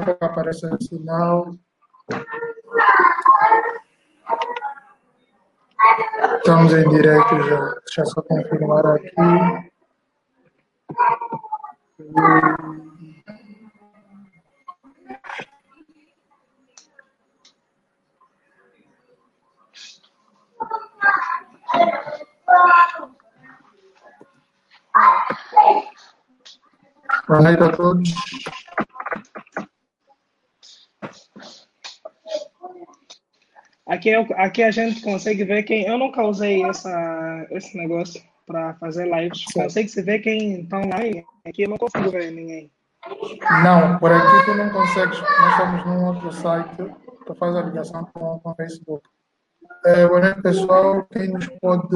a pouco aparece o sinal. Estamos em direto já. Deixa eu só confirmar aqui. Boa noite a todos. Aqui, aqui a gente consegue ver quem. Eu nunca usei essa, esse negócio para fazer lives. Consegue se ver quem está online? Aqui eu não consigo ver ninguém. Não, por aqui tu não consegues. Nós estamos num outro site. Tu faz a ligação com, com o Facebook. É, boa noite, pessoal. Quem nos pode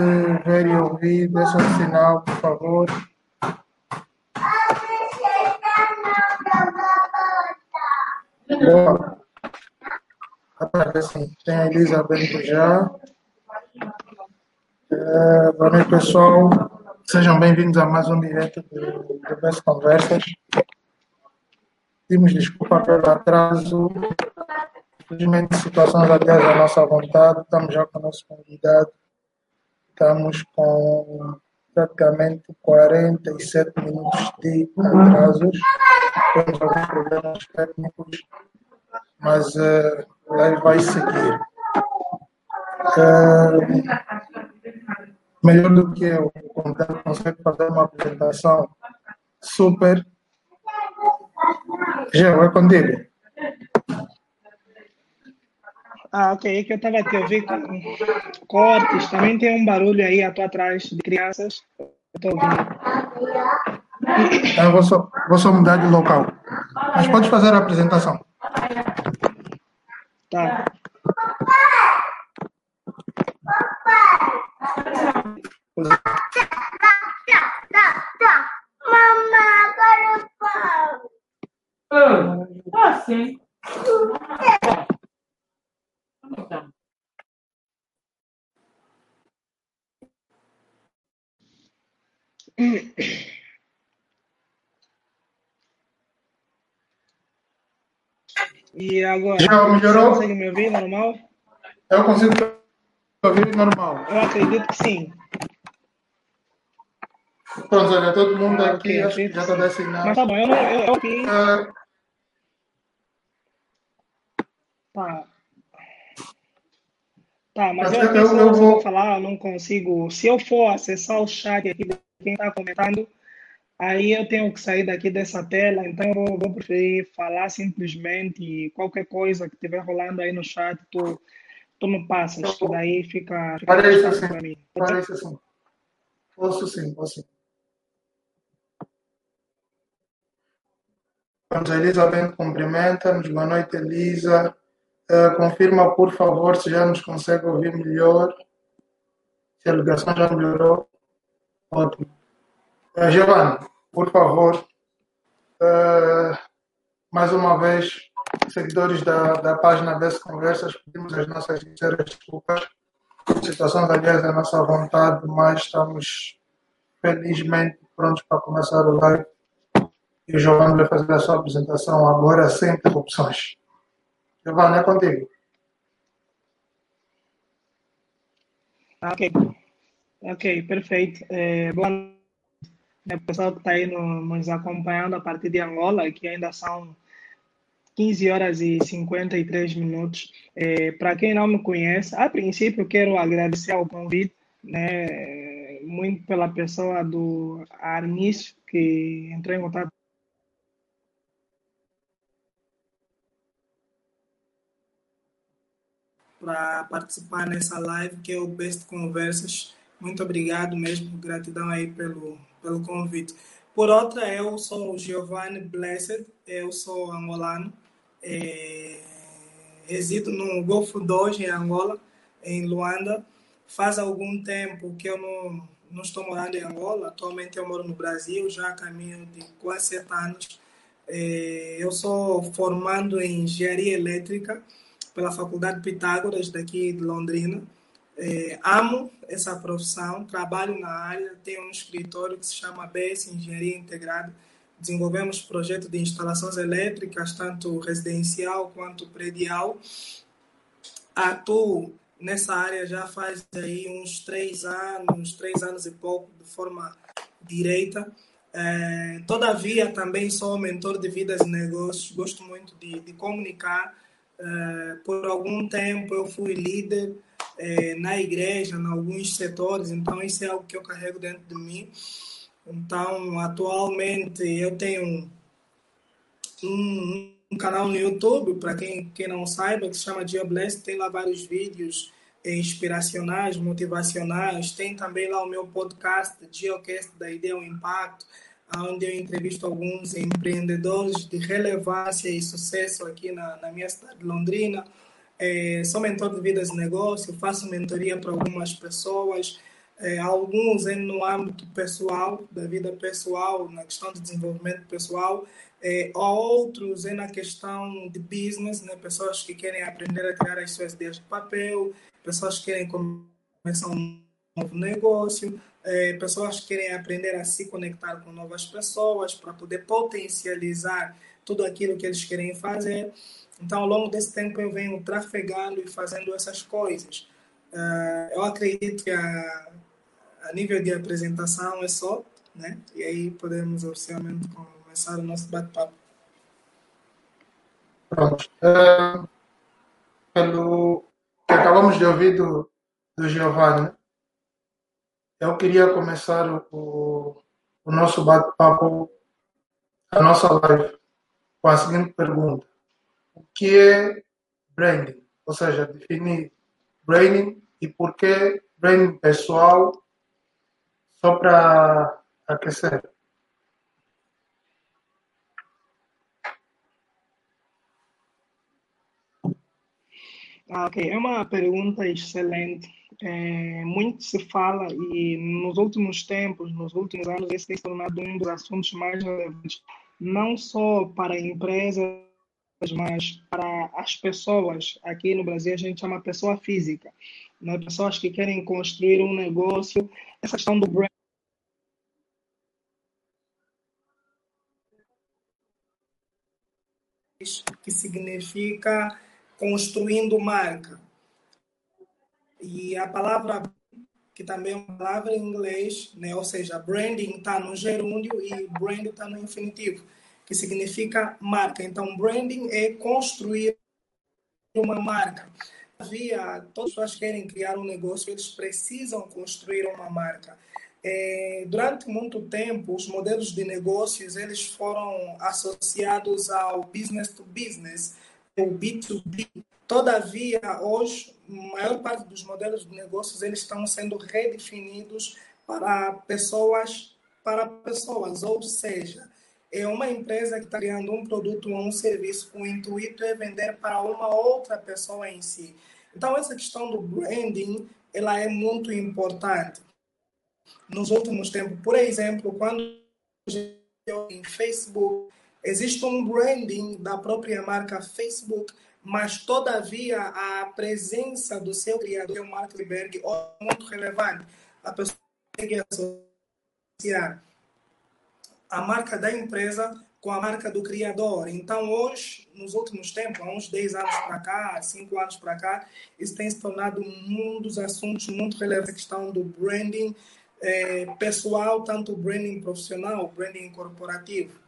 ver e ouvir, deixa um sinal, por favor. Boa. Assim, tem a Elizabeth já. É, boa noite, pessoal. Sejam bem-vindos a mais um direto do, Best Conversas. Pedimos desculpa pelo atraso. Infelizmente, situações aliás à nossa vontade. Estamos já com o nosso convidado. Estamos com praticamente 47 minutos de atrasos. Temos alguns problemas técnicos, mas uh, live vai seguir. Uh, melhor do que eu, consegue fazer uma apresentação super. Já, é contigo. Ah, ok. É que eu estava aqui, eu vi com cortes. Também tem um barulho aí atrás de crianças. Eu estou ouvindo. Eu vou só, vou só mudar de local. Mas pode fazer a apresentação. Tá. Mamãe, agora o pão. Ah, sim. E agora? Já melhorou? Você consegue me ouvir normal? Eu consigo ouvir normal. Eu acredito que sim. Pronto, olha, todo mundo Ah, aqui ok, acho que já está designado. Mas tá bom, eu não. Eu, eu, Ah, Tá. Tá, mas Mas eu eu- eu vou falar, eu não consigo. Se eu for acessar o chat aqui de quem está comentando, aí eu tenho que sair daqui dessa tela, então eu vou, vou preferir falar simplesmente qualquer coisa que estiver rolando aí no chat, tu, tu me passas, que daí fica, fica Parece assim. para mim. Ser? Parece assim. Posso sim, posso. Vamos, a Elizabeth cumprimenta-nos. Boa noite, Elisa. Ah, confirma, por favor, se já nos consegue ouvir melhor. Se a ligação já melhorou. Ótimo. Uh, Giovanni, por favor, ah, mais uma vez, seguidores da, da página Best Conversas, pedimos as nossas sinceras desculpas. Situações, aliás, da nossa vontade, mas estamos felizmente prontos para começar o live. E o Giovanni vai fazer a sua apresentação agora sem interrupções. Giovanni, é contigo. Ok, ok, perfeito. Boa né, pessoal que está aí no- nos acompanhando a partir de Angola, que ainda são 15 horas e 53 minutos. É, Para quem não me conhece, a princípio quero agradecer ao convite, né, muito pela pessoa do Arnício, que entrou em contato para participar nessa live que é o Best Conversas. Muito obrigado mesmo, gratidão aí pelo, pelo convite. Por outra, eu sou Giovanni Blessed, eu sou angolano, é, resido no Golfo 2, em Angola, em Luanda. Faz algum tempo que eu não, não estou morando em Angola, atualmente eu moro no Brasil, já a caminho de quase sete anos. É, eu sou formando em engenharia elétrica pela Faculdade Pitágoras, daqui de Londrina. É, amo essa profissão, trabalho na área, tenho um escritório que se chama BS Engenharia Integrada desenvolvemos projeto de instalações elétricas, tanto residencial quanto predial. Atuo nessa área já faz aí uns três anos, três anos e pouco, de forma direita. É, todavia, também sou mentor de vidas e negócios, gosto muito de, de comunicar. É, por algum tempo eu fui líder é, na igreja, em alguns setores, então isso é algo que eu carrego dentro de mim. Então, atualmente eu tenho um, um canal no YouTube, para quem, quem não saiba, que se chama Dia Bless, tem lá vários vídeos inspiracionais, motivacionais. Tem também lá o meu podcast, Geocast da Ideia ao Impacto, onde eu entrevisto alguns empreendedores de relevância e sucesso aqui na, na minha cidade de Londrina. É, sou mentor de vidas e negócio, faço mentoria para algumas pessoas, é, alguns é no âmbito pessoal, da vida pessoal, na questão de desenvolvimento pessoal, é, outros é na questão de business, né? pessoas que querem aprender a tirar as suas ideias de papel, pessoas que querem começar um novo negócio, é, pessoas que querem aprender a se conectar com novas pessoas para poder potencializar tudo aquilo que eles querem fazer. Então, ao longo desse tempo, eu venho trafegando e fazendo essas coisas. Uh, eu acredito que a, a nível de apresentação é só, né? E aí podemos oficialmente começar o nosso bate-papo. Pronto. Uh, pelo que acabamos de ouvir do, do Giovanni, eu queria começar o, o nosso bate-papo, a nossa live, com a seguinte pergunta: O que é branding? Ou seja, definir branding e por que branding pessoal, só para aquecer. Ah, ok, é uma pergunta excelente. É, muito se fala e nos últimos tempos, nos últimos anos, esse tem se tornado um dos assuntos mais relevantes, não só para empresas, mas para as pessoas. Aqui no Brasil a gente chama pessoa física, né? pessoas que querem construir um negócio. Essa questão do brand que significa construindo marca. E a palavra, que também é uma palavra em inglês, né? ou seja, branding está no gerúndio e brand está no infinitivo, que significa marca. Então, branding é construir uma marca. Havia, todas as pessoas querem criar um negócio, eles precisam construir uma marca. É, durante muito tempo, os modelos de negócios eles foram associados ao business to business, o B2B. Todavia, hoje, a maior parte dos modelos de negócios eles estão sendo redefinidos para pessoas para pessoas, ou seja, é uma empresa que está criando um produto ou um serviço com o intuito de vender para uma outra pessoa em si. Então, essa questão do branding, ela é muito importante. Nos últimos tempos, por exemplo, quando em Facebook, existe um branding da própria marca Facebook mas todavia a presença do seu criador, Mark Zuckerberg, é muito relevante. A pessoa tem que associar a marca da empresa com a marca do criador. Então, hoje, nos últimos tempos, há uns 10 anos para cá, 5 anos para cá, isso tem se tornado um dos assuntos muito relevantes, a questão do branding é, pessoal, tanto branding profissional, branding corporativo.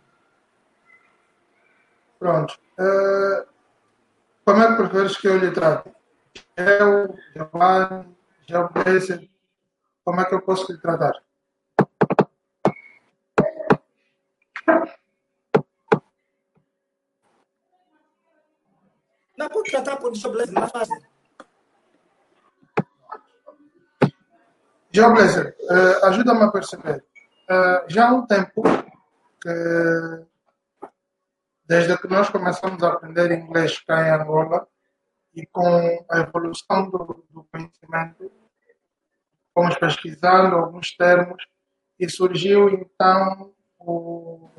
Pronto. Uh como é que preferes que eu lhe trate? Eu, Giovanni, Geoblesse, como é que eu posso lhe tratar? Não pode tratar por Geoblesse, não é fácil. Geoblesse, uh, ajuda-me a perceber. Uh, já há um tempo que desde que nós começamos a aprender inglês cá em Angola e com a evolução do, do conhecimento, fomos pesquisando alguns termos e surgiu então o,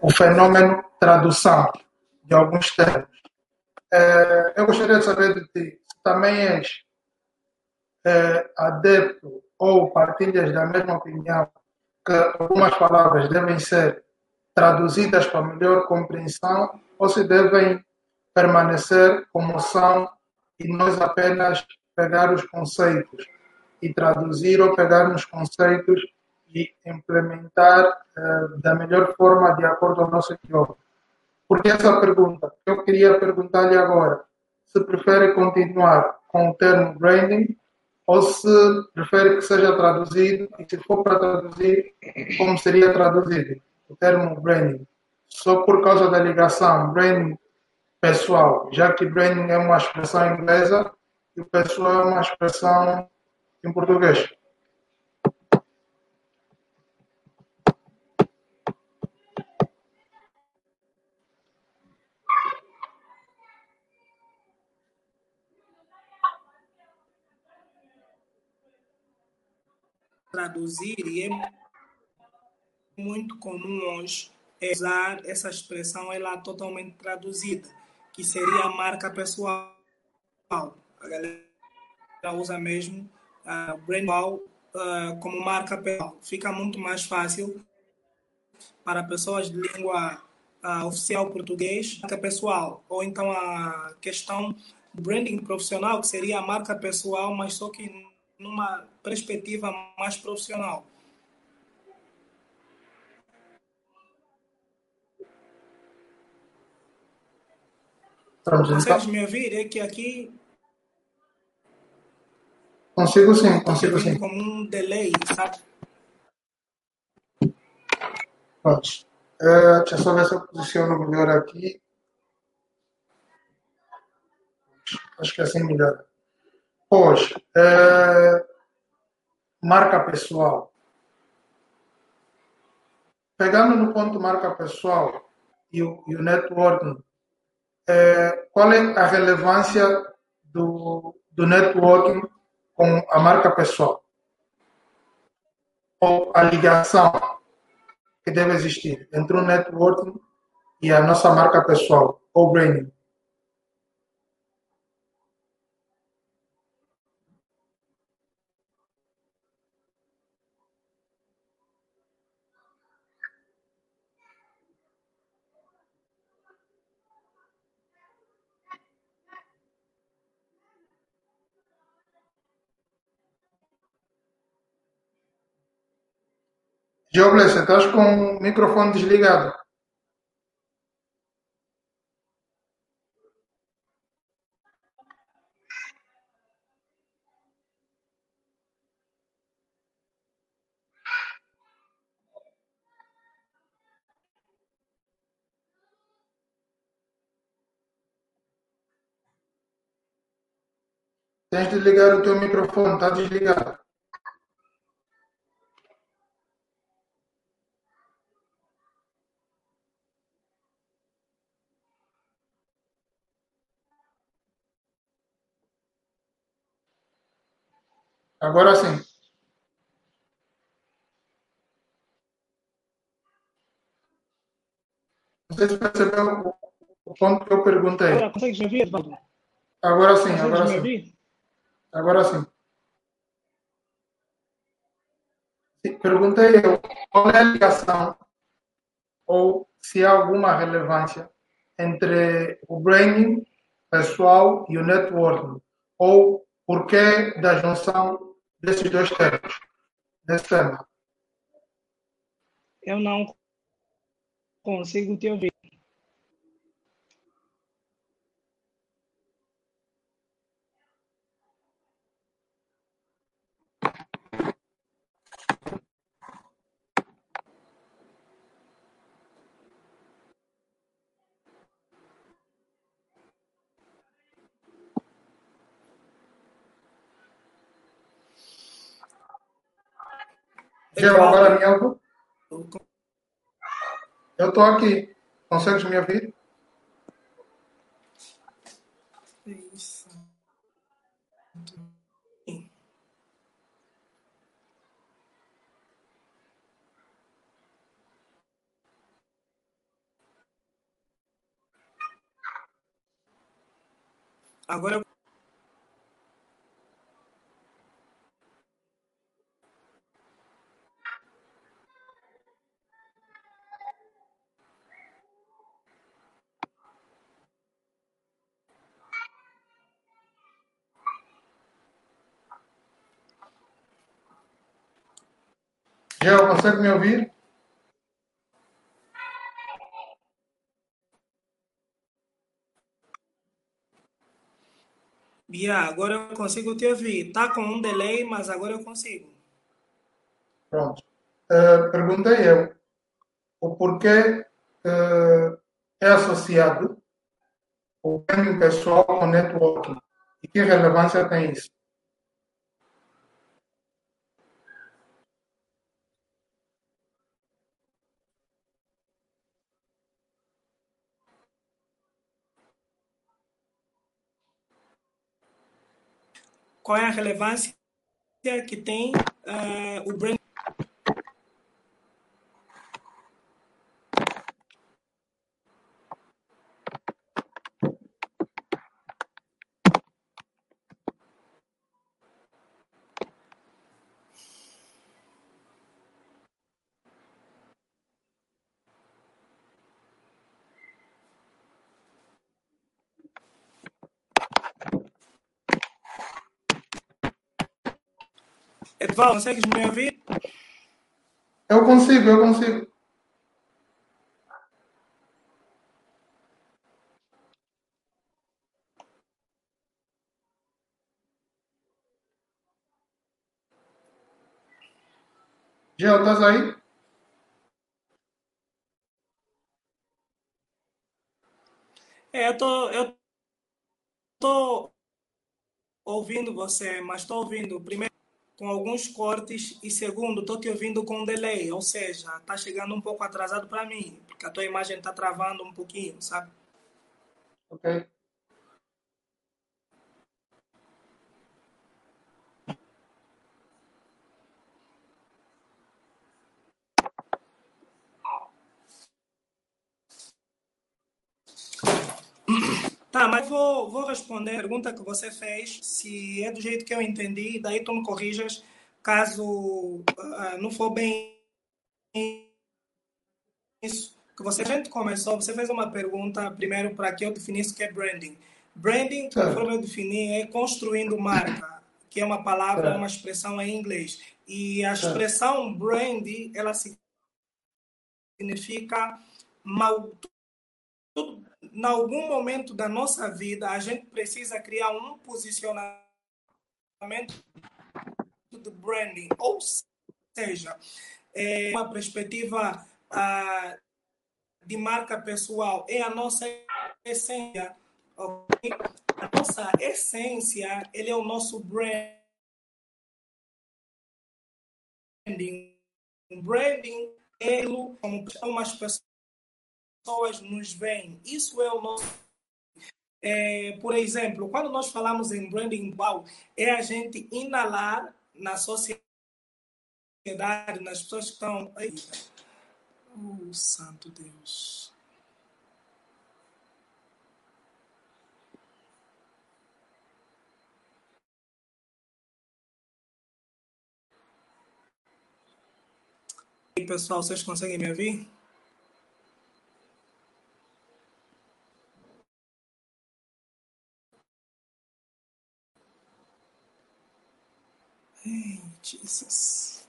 o, fenômeno tradução de alguns termos. É, eu gostaria de saber de ti se também és é, adepto ou partilhas da mesma opinião que algumas palavras devem ser traduzidas para melhor compreensão ou se devem permanecer como são e nós apenas pegar os conceitos e traduzir ou pegar nos conceitos e implementar uh, da melhor forma de acordo com o nosso idioma. Por que essa pergunta? Eu queria perguntar-lhe agora se prefere continuar com o termo branding ou se prefere que seja traduzido e se for para traduzir, como seria traduzido o termo branding? Só por causa da ligação branding pessoal, já que branding é uma expressão inglesa e pessoal é uma expressão em português. Traduzir e é muito comum hoje usar essa expressão ela totalmente traduzida, que seria a marca pessoal. A galera usa mesmo uh, brand uh, como marca pessoal. Fica muito mais fácil para pessoas de língua uh, oficial português, marca pessoal. Ou então a questão branding profissional, que seria a marca pessoal, mas só que numa perspectiva mais profissional. Consegues me ouvir? É que aqui. Consigo sim, consigo sim. Como um delay, sabe? Pronto. Uh, deixa eu só ver se eu posiciono melhor aqui. Acho que é assim melhor. Pois, é, marca pessoal. Pegando no ponto marca pessoal e o, e o networking, é, qual é a relevância do, do networking com a marca pessoal? Ou a ligação que deve existir entre o networking e a nossa marca pessoal, ou branding? Jobles, estás com o microfone desligado. Tens de ligar o teu microfone, está desligado. Agora sim. Não sei se percebeu o, ponto que eu perguntei. Agora, consegues me ouvir, Edvaldo? Agora sim, consegues agora sim. Ouvir? Agora sim. Perguntei eu qual é a ligação ou se há alguma relevância entre o branding pessoal e o networking, ou por que da junção desses dois termos, desse? Eu não consigo te ouvir. Me ouve? Eu estou aqui. Consegues me ouvir? Isso. Agora Gel, consegue me ouvir? Yeah, agora eu consigo te ouvir. Tá com um delay, mas agora eu consigo. Pronto. Uh, perguntei eu o porquê uh, é associado o branding pessoal com networking e que relevância tem isso? Qual é a relevância que tem uh, o branding Edval, consegues me ouvir? Eu consigo, eu consigo. Gel, estás aí? É, eu tô, eu tô ouvindo você, mas estou ouvindo primeiro com alguns cortes e segundo, estou te ouvindo com delay, ou seja, está chegando um pouco atrasado para mim, porque a tua imagem está travando um pouquinho, sabe? Ok. Tá, mas vou, vou responder a pergunta que você fez, se é do jeito que eu entendi, daí tu me corrijas, caso uh, não for bem isso que você a gente começou, você fez uma pergunta primeiro para que eu definisse o que é branding. Branding, conforme eu defini, é construindo marca, que é uma palavra, uma expressão em inglês. E a expressão brand, ela significa mal, tudo, em algum momento da nossa vida, a gente precisa criar um posicionamento de branding, ou seja, é uma perspectiva de marca pessoal, é a nossa essência. Okay? A nossa essência, ele é o nosso branding. Branding, ele, como as pessoas pessoas nos veem. Isso é o nosso. É, por exemplo, quando nós falamos em branding wow, é a gente inalar na sociedade, nas pessoas que estão aí. Oh, santo Deus. E pessoal, vocês conseguem me ouvir? Hey, Jesus.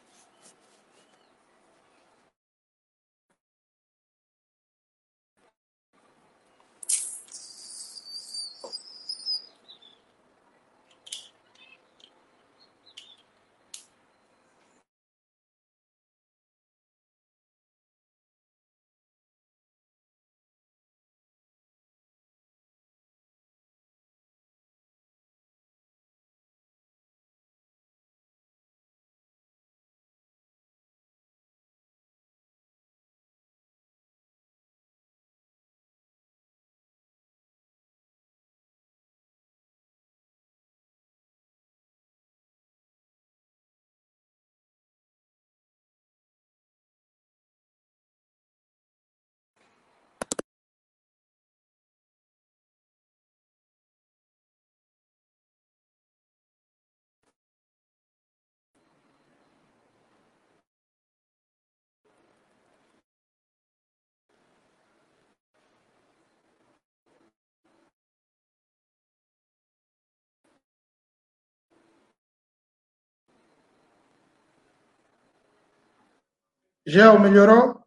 Gel, melhorou?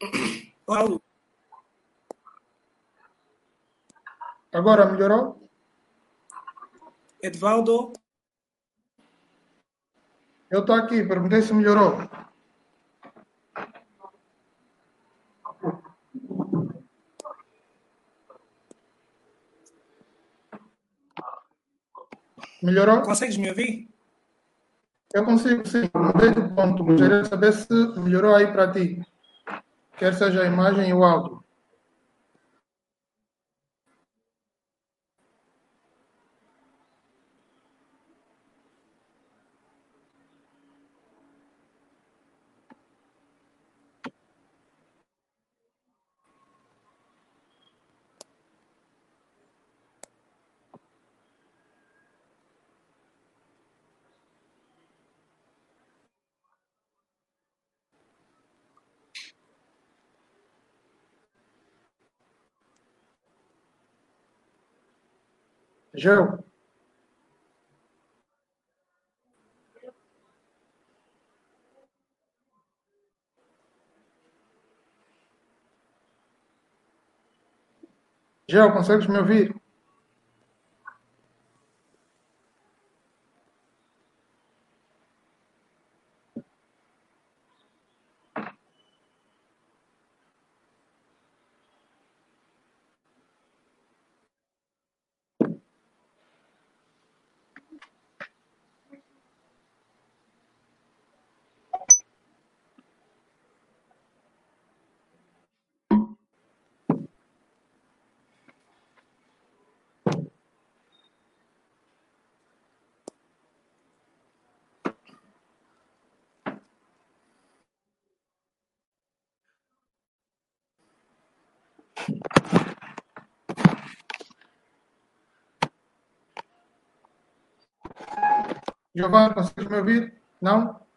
Paulo, Agora melhorou? Edvaldo, Eu estou aqui, perguntei se melhorou. Melhorou? consegues me ouvir? Eu consigo, sim. Mudei do ponto. Gostaria de saber se melhorou aí para ti. Quer seja a imagem e o áudio. Gel, Gel, consegues me ouvir? Giovanni, consegues me ouvir? Não?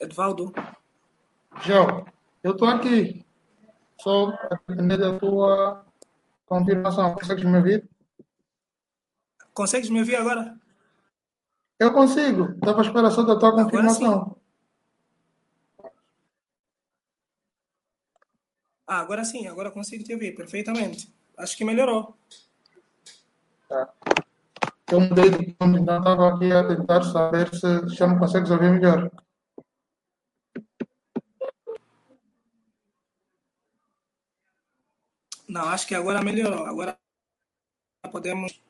Edvaldo, Gel, eu estou aqui. Só a depender da tua confirmação. Consegues me ouvir? consegues me ouvir agora? Eu consigo. Estava espera só da tua Agora confirmação. Ah, agora sim, agora consigo te ouvir perfeitamente. Acho que melhorou. Tá. Eu mudei de ponto, então estava aqui a tentar saber se já me consegues ouvir melhor. Não, acho que agora melhorou. Agora podemos,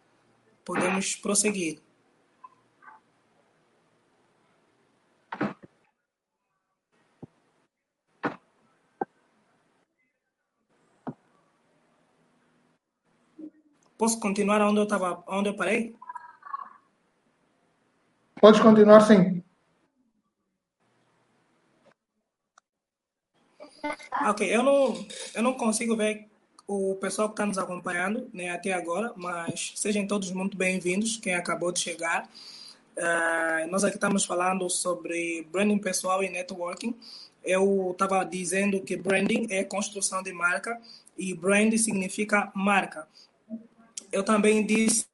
podemos prosseguir. Posso continuar onde eu onde eu parei? Podes continuar, sim. Ok, eu não, eu não consigo ver o pessoal que está nos acompanhando né, até agora, mas sejam todos muito bem-vindos, quem acabou de chegar. Uh, nós aqui estamos falando sobre branding pessoal e networking. Eu estava dizendo que branding é construção de marca e brand significa marca. Eu também disse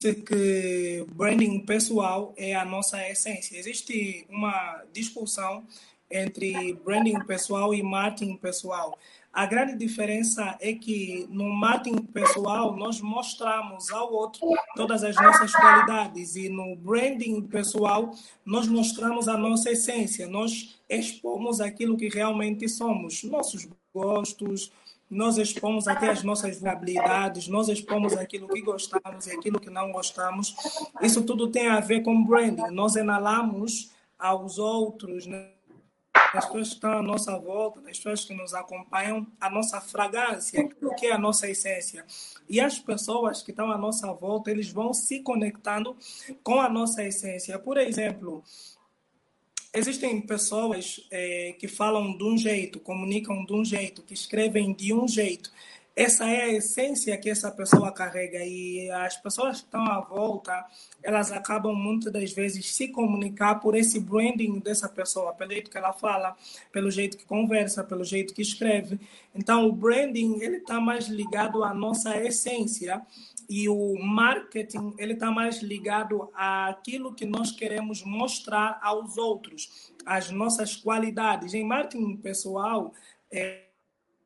que branding pessoal é a nossa essência. Existe uma discussão entre branding pessoal e marketing pessoal. A grande diferença é que no marketing pessoal nós mostramos ao outro todas as nossas qualidades e no branding pessoal nós mostramos a nossa essência, nós expomos aquilo que realmente somos, nossos gostos, nós expomos até as nossas vulnerabilidades, nós expomos aquilo que gostamos e aquilo que não gostamos. Isso tudo tem a ver com branding. Nós enalamos aos outros, né? as pessoas que estão à nossa volta, as pessoas que nos acompanham, a nossa fragrância, aquilo que é a nossa essência. E as pessoas que estão à nossa volta, eles vão se conectando com a nossa essência. Por exemplo, existem pessoas é, que falam de um jeito, comunicam de um jeito, que escrevem de um jeito. Essa é a essência que essa pessoa carrega e as pessoas que estão à volta, elas acabam muitas das vezes se comunicar por esse branding dessa pessoa, pelo jeito que ela fala, pelo jeito que conversa, pelo jeito que escreve. Então, o branding ele está mais ligado à nossa essência e o marketing ele está mais ligado àquilo que nós queremos mostrar aos outros, as nossas qualidades. Em marketing pessoal, é,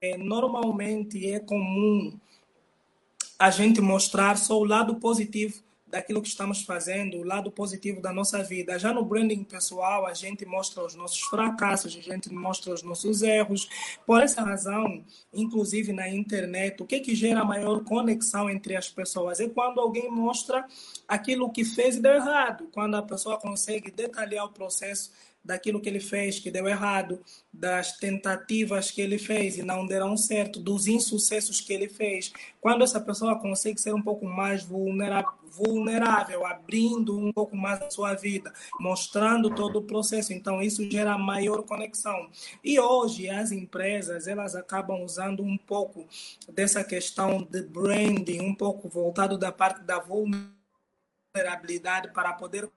é, normalmente é comum a gente mostrar só o lado positivo daquilo que estamos fazendo, o lado positivo da nossa vida. Já no branding pessoal, a gente mostra os nossos fracassos, a gente mostra os nossos erros. Por essa razão, inclusive na internet, o que, que gera maior conexão entre as pessoas é quando alguém mostra aquilo que fez e deu errado, quando a pessoa consegue detalhar o processo daquilo que ele fez que deu errado, das tentativas que ele fez e não deram certo, dos insucessos que ele fez. Quando essa pessoa consegue ser um pouco mais vulnerável, abrindo um pouco mais a sua vida, mostrando todo o processo. Então, isso gera maior conexão. E hoje, as empresas, elas acabam usando um pouco dessa questão de branding, um pouco voltado da parte da vulnerabilidade para poder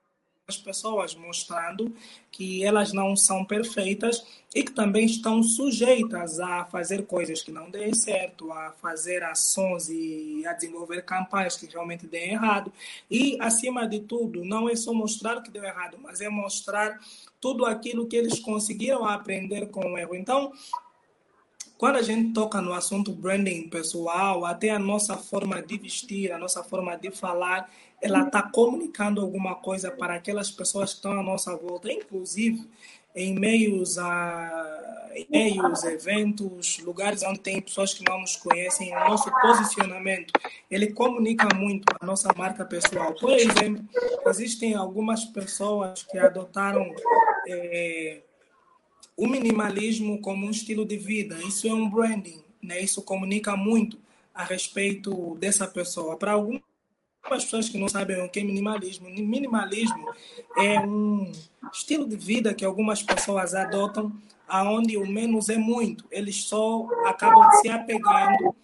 as pessoas, mostrando que elas não são perfeitas e que também estão sujeitas a fazer coisas que não deem certo, a fazer ações e a desenvolver campanhas que realmente deem errado. E, acima de tudo, não é só mostrar que deu errado, mas é mostrar tudo aquilo que eles conseguiram aprender com o erro. Então, quando a gente toca no assunto branding pessoal, até a nossa forma de vestir, a nossa forma de falar, ela está comunicando alguma coisa para aquelas pessoas que estão à nossa volta, inclusive em meios a meios, eventos, lugares onde tem pessoas que não nos conhecem, o nosso posicionamento, ele comunica muito a nossa marca pessoal. Por exemplo, existem algumas pessoas que adotaram é, o minimalismo como um estilo de vida. Isso é um branding, né? Isso comunica muito a respeito dessa pessoa. Para algumas pessoas que não sabem o que é minimalismo, minimalismo é um estilo de vida que algumas pessoas adotam, aonde o menos é muito. Eles só acabam se apegando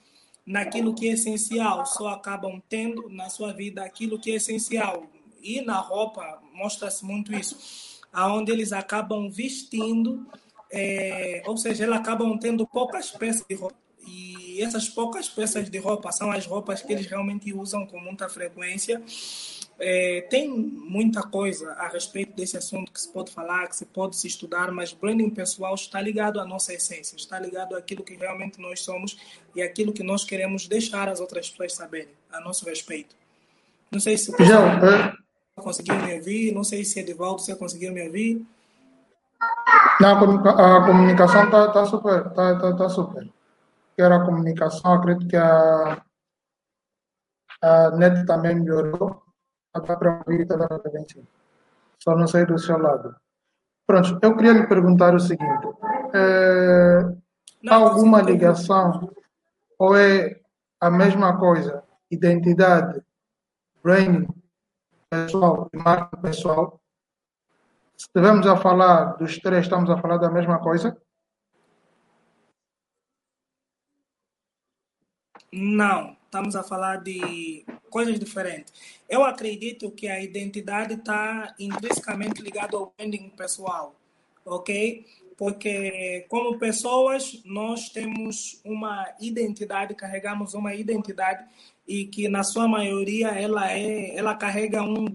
naquilo que é essencial, só acabam tendo na sua vida aquilo que é essencial. E na roupa mostra-se muito isso aonde eles acabam vestindo, é, ou seja, eles acabam tendo poucas peças de roupa. E essas poucas peças de roupa são as roupas que eles realmente usam com muita frequência. É, tem muita coisa a respeito desse assunto que se pode falar, que se pode se estudar, mas branding pessoal está ligado à nossa essência, está ligado àquilo que realmente nós somos e àquilo que nós queremos deixar as outras pessoas saberem a nosso respeito. Não sei se. João, conseguiu me ouvir. Não sei se Edivaldo você conseguiu me ouvir. Não, a comunicação está tá super, está tá, tá super. Quero a comunicação, acredito que a, a net também melhorou. Até para ouvir, está dando bem Só não sei do seu lado. Pronto, eu queria lhe perguntar o seguinte: é, há alguma ligação ou é a mesma coisa? Identidade, branding pessoal e marca pessoal. Se estivermos a falar dos três, estamos a falar da mesma coisa? Não, estamos a falar de coisas diferentes. Eu acredito que a identidade está intrinsecamente ligada ao branding pessoal, ok? Porque como pessoas nós temos uma identidade, carregamos uma identidade e que na sua maioria ela é, ela carrega um,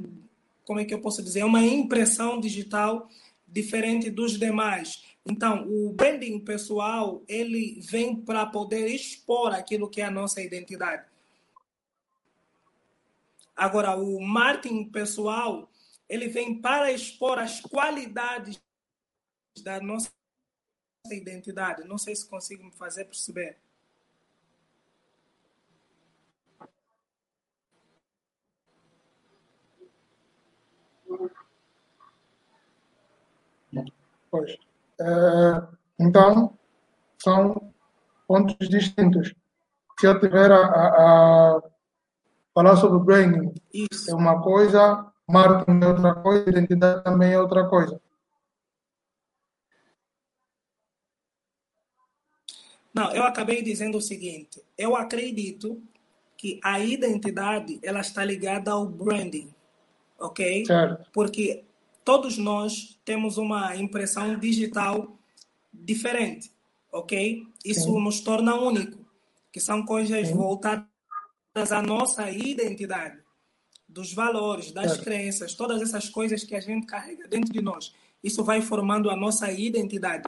como é que eu posso dizer, uma impressão digital diferente dos demais. Então, o branding pessoal, ele vem para poder expor aquilo que é a nossa identidade. Agora, o marketing pessoal, ele vem para expor as qualidades da nossa identidade. Não sei se consigo me fazer perceber. Pois. É, então, são pontos distintos. Se eu tiver a, a, a falar sobre branding, Isso. é uma coisa, marketing é outra coisa, identidade também é outra coisa. Não, eu acabei dizendo o seguinte. Eu acredito que a identidade ela está ligada ao branding, ok? Certo. Porque todos nós temos uma impressão digital diferente, ok? Isso Sim. nos torna único, que são coisas Sim. voltadas à nossa identidade, dos valores, das Certo. crenças, todas essas coisas que a gente carrega dentro de nós. Isso vai formando a nossa identidade.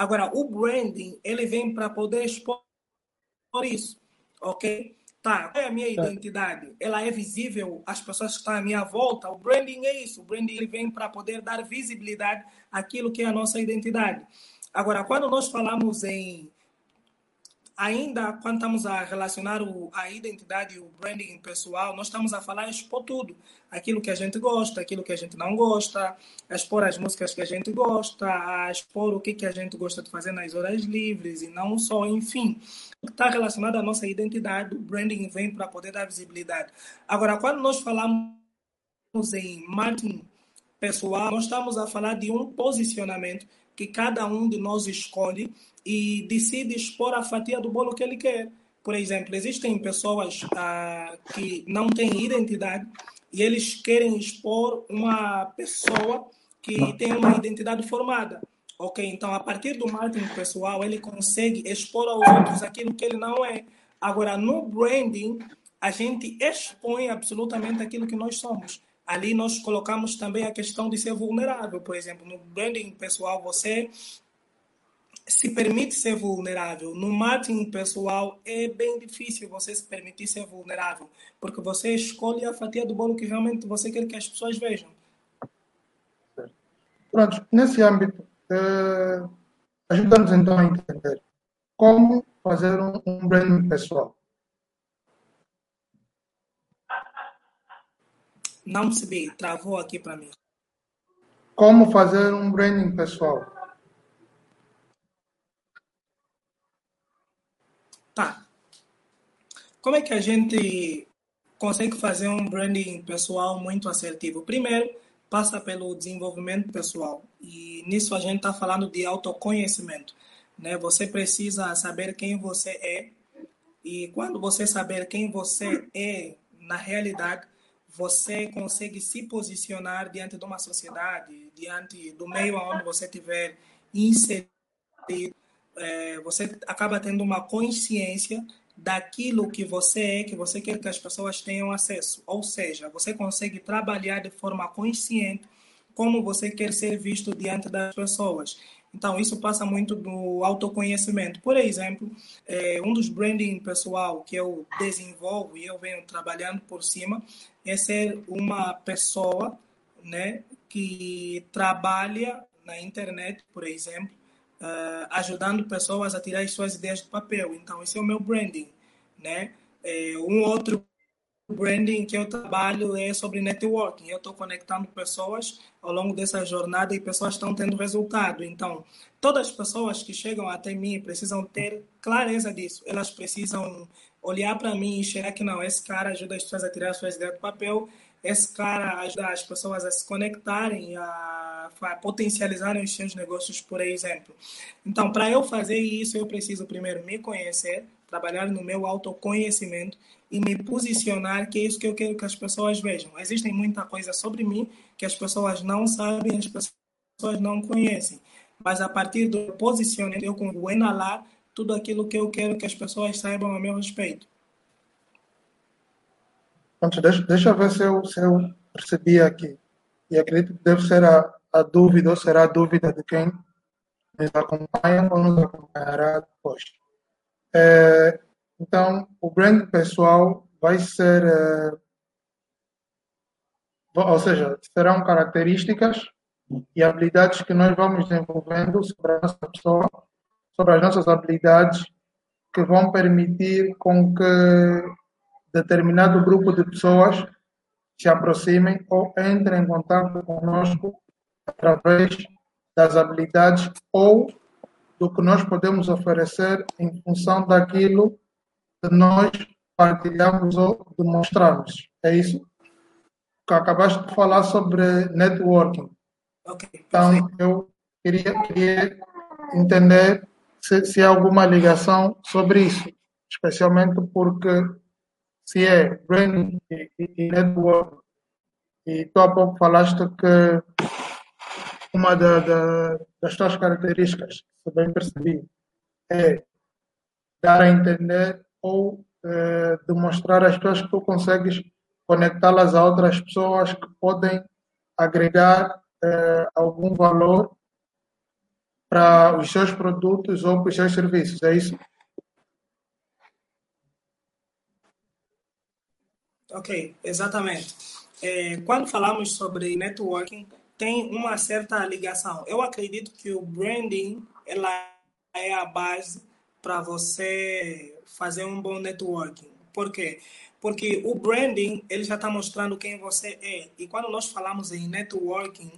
Agora, o branding, ele vem para poder expor isso, ok? Tá, qual é a minha Certo. identidade? Ela é visível às pessoas que estão à minha volta? O branding é isso. O branding ele vem para poder dar visibilidade àquilo que é a nossa identidade. Agora, quando nós falamos em ainda quando estamos a relacionar o, a identidade e o branding pessoal, nós estamos a falar expor tudo. Aquilo que a gente gosta, aquilo que a gente não gosta, expor as músicas que a gente gosta, expor o que, que a gente gosta de fazer nas horas livres e não só, enfim. Está relacionado à nossa identidade, o branding vem para poder dar visibilidade. Agora, quando nós falamos em marketing pessoal, nós estamos a falar de um posicionamento que cada um de nós escolhe e decide expor a fatia do bolo que ele quer. Por exemplo, existem pessoas ah, que não têm identidade e eles querem expor uma pessoa que tem uma identidade formada. Ok, então a partir do marketing pessoal ele consegue expor aos outros aquilo que ele não é. Agora no branding a gente expõe absolutamente aquilo que nós somos. Ali nós colocamos também a questão de ser vulnerável. Por exemplo, no branding pessoal você se permite ser vulnerável. No marketing pessoal é bem difícil você se permitir ser vulnerável, porque você escolhe a fatia do bolo que realmente você quer que as pessoas vejam. Pronto, nesse âmbito, eh, ajuda-nos então a entender como fazer um, um branding pessoal. Não percebi, travou aqui para mim. Como fazer um branding pessoal? Tá. Como é que a gente consegue fazer um branding pessoal muito assertivo? Primeiro, passa pelo desenvolvimento pessoal. E nisso a gente está falando de autoconhecimento. Né? Você precisa saber quem você é. E quando você saber quem você é na realidade, você consegue se posicionar diante de uma sociedade, diante do meio onde você estiver inserido. É, você acaba tendo uma consciência daquilo que você é, que você quer que as pessoas tenham acesso. Ou seja, você consegue trabalhar de forma consciente como você quer ser visto diante das pessoas. Então, isso passa muito do autoconhecimento. Por exemplo, é, um dos branding pessoal que eu desenvolvo e eu venho trabalhando por cima é ser uma pessoa né, que trabalha na internet, por exemplo, uh, ajudando pessoas a tirar as suas ideias do papel. Então, esse é o meu branding. Né? É, um outro branding que eu trabalho é sobre networking. Eu estou conectando pessoas ao longo dessa jornada e pessoas estão tendo resultado. Então, todas as pessoas que chegam até mim precisam ter clareza disso. Elas precisam olhar para mim e enxergar que não, esse cara ajuda as pessoas a tirar as suas ideias do papel, esse cara ajuda as pessoas a se conectarem, a, a potencializarem os seus negócios, por exemplo. Então, para eu fazer isso, eu preciso primeiro me conhecer, trabalhar no meu autoconhecimento e me posicionar, que é isso que eu quero que as pessoas vejam. Existem muita coisa sobre mim que as pessoas não sabem, as pessoas não conhecem. Mas a partir do posicionamento, eu consigo inalar tudo aquilo que eu quero que as pessoas saibam a meu respeito. Deixa, deixa eu ver se eu, se eu percebi aqui. E acredito que deve ser a, a dúvida, ou será a dúvida de quem nos acompanha ou nos acompanhará depois. É, então, o brand pessoal vai ser, é, ou seja, serão características e habilidades que nós vamos desenvolvendo sobre a nossa pessoa, sobre as nossas habilidades, que vão permitir com que determinado grupo de pessoas se aproximem ou entrem em contato conosco através das habilidades ou do que nós podemos oferecer em função daquilo que nós partilhamos ou demonstramos. É isso? Que acabaste de falar sobre networking. Então, eu queria, queria entender se, se há alguma ligação sobre isso, especialmente porque se branding e, e network, e tu há pouco falaste que uma da, da, das tuas características, se bem percebi, é dar a entender ou demonstrar às pessoas que tu consegues conectá-las a outras pessoas que podem agregar algum valor para os seus produtos ou para os seus serviços, é isso? Ok, exatamente. É, quando falamos sobre networking, tem uma certa ligação. Eu acredito que o branding ela é a base para você fazer um bom networking. Por quê? Porque o branding ele já está mostrando quem você é. E quando nós falamos em networking,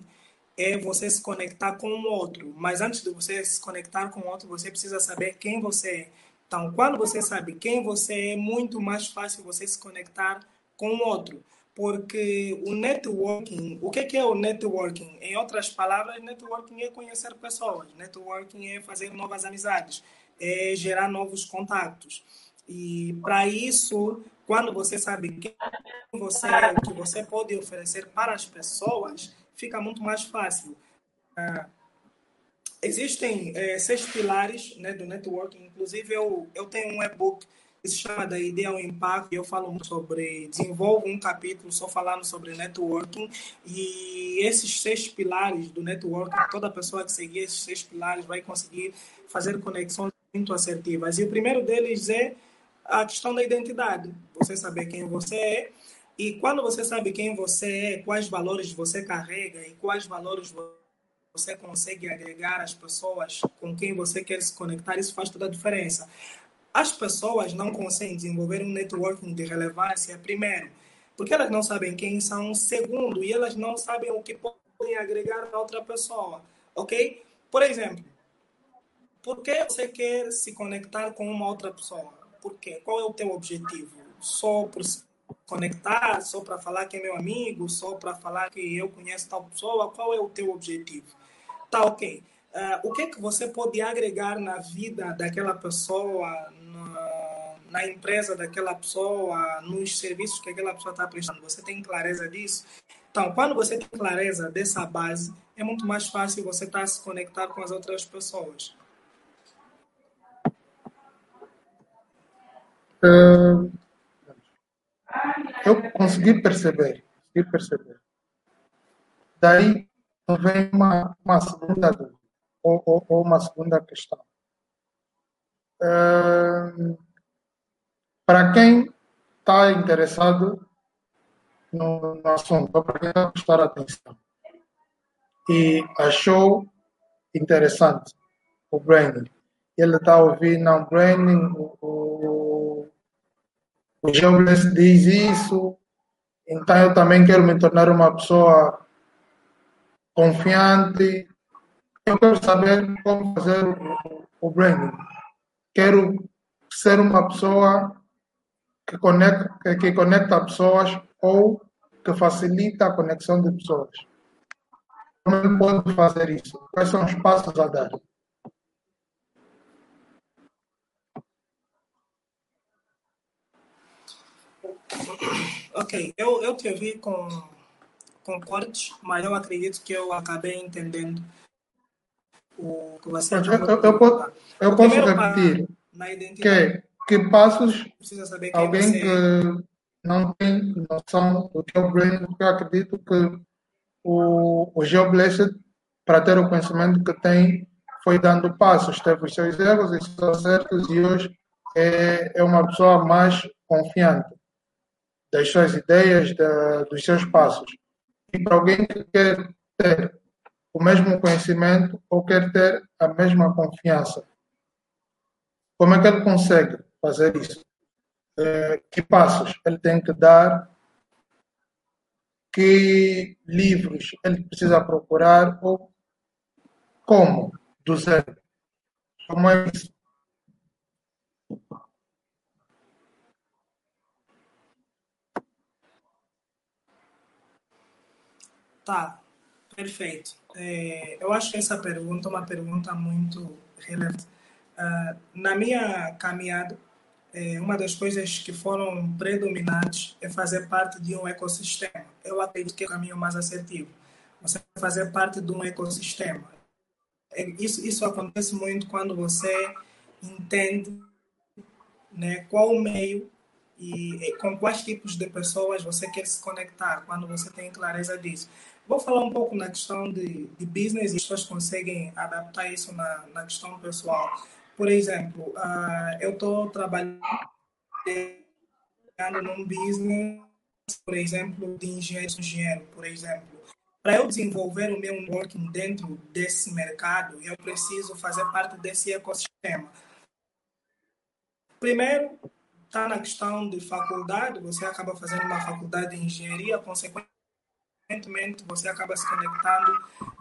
é você se conectar com o outro. Mas antes de você se conectar com o outro, você precisa saber quem você é. Então, quando você sabe quem você é, é muito mais fácil você se conectar com o outro porque o networking, o que é o networking? Em outras palavras, networking é conhecer pessoas, networking é fazer novas amizades, é gerar novos contatos. E para isso, quando você sabe quem você é, o que você pode oferecer para as pessoas, fica muito mais fácil. Ah, existem é, seis pilares né, do networking, inclusive eu, eu tenho um e-book que se chama da ideia ao impacto. Eu falo sobre, desenvolvo um capítulo só falando sobre networking e esses seis pilares do networking, toda pessoa que seguir esses seis pilares vai conseguir fazer conexões muito assertivas. E o primeiro deles é a questão da identidade. Você saber quem você é e quando você sabe quem você é, quais valores você carrega e quais valores você consegue agregar às pessoas com quem você quer se conectar, isso faz toda a diferença. As pessoas não conseguem desenvolver um networking de relevância, primeiro, porque elas não sabem quem são, segundo, e elas não sabem o que podem agregar a outra pessoa, ok? Por exemplo, por que você quer se conectar com uma outra pessoa? Por quê? Qual é o teu objetivo? Só por se conectar, só para falar que é meu amigo, só para falar que eu conheço tal pessoa? Qual é o teu objetivo? Tá ok. Uh, o que é que você pode agregar na vida daquela pessoa, na, na, empresa daquela pessoa, nos serviços que aquela pessoa está prestando? Você tem clareza disso? Então, quando você tem clareza dessa base, é muito mais fácil você estar tá se conectar com as outras pessoas. Uh, eu consegui perceber, consegui perceber. Daí vem uma, uma segunda dúvida ou, ou, ou uma segunda questão. Uh, para quem está interessado no, no assunto, para quem está prestar atenção e achou interessante o branding, ele está ouvir, não, branding, o, o, o diz isso, então eu também quero me tornar uma pessoa confiante, eu quero saber como fazer o, o branding. Quero ser uma pessoa que conecta, que conecta pessoas ou que facilita a conexão de pessoas. Como ele pode fazer isso? Quais são os passos a dar? Ok, eu, eu te ouvi com, com cortes, mas eu acredito que eu acabei entendendo o que você Eu, eu, eu, posso, perguntar. eu posso repetir na que, identidade, que passos alguém você é. que não tem noção do que é o brain, porque eu acredito que o, o GeoBlessed, para ter o conhecimento que tem, foi dando passos, teve os seus erros e os seus acertos e hoje é, é uma pessoa mais confiante das suas ideias, da, dos seus passos. E para alguém que quer ter o mesmo conhecimento ou quer ter a mesma confiança, como é que ele consegue fazer isso? Eh, que passos ele tem que dar? Que livros ele precisa procurar? Ou como? Do zero. Como é isso? Tá, perfeito. É, eu acho que essa pergunta é uma pergunta muito relevante. Ah, na minha caminhada, é, uma das coisas que foram predominantes é fazer parte de um ecossistema. Eu acredito que é o caminho mais assertivo. Você fazer parte de um ecossistema. É, Isso, isso acontece muito quando você entende né, qual o meio e, e com quais tipos de pessoas você quer se conectar, quando você tem clareza disso. Vou falar um pouco na questão de, de business as pessoas conseguem adaptar isso na, na questão pessoal. Por exemplo, ah, eu estou trabalhando num business, por exemplo, de engenheiro, engenheiro, por exemplo. Para eu desenvolver o meu networking dentro desse mercado, eu preciso fazer parte desse ecossistema. Primeiro, está na questão de faculdade, você acaba fazendo uma faculdade de engenharia, consequentemente, você acaba se conectando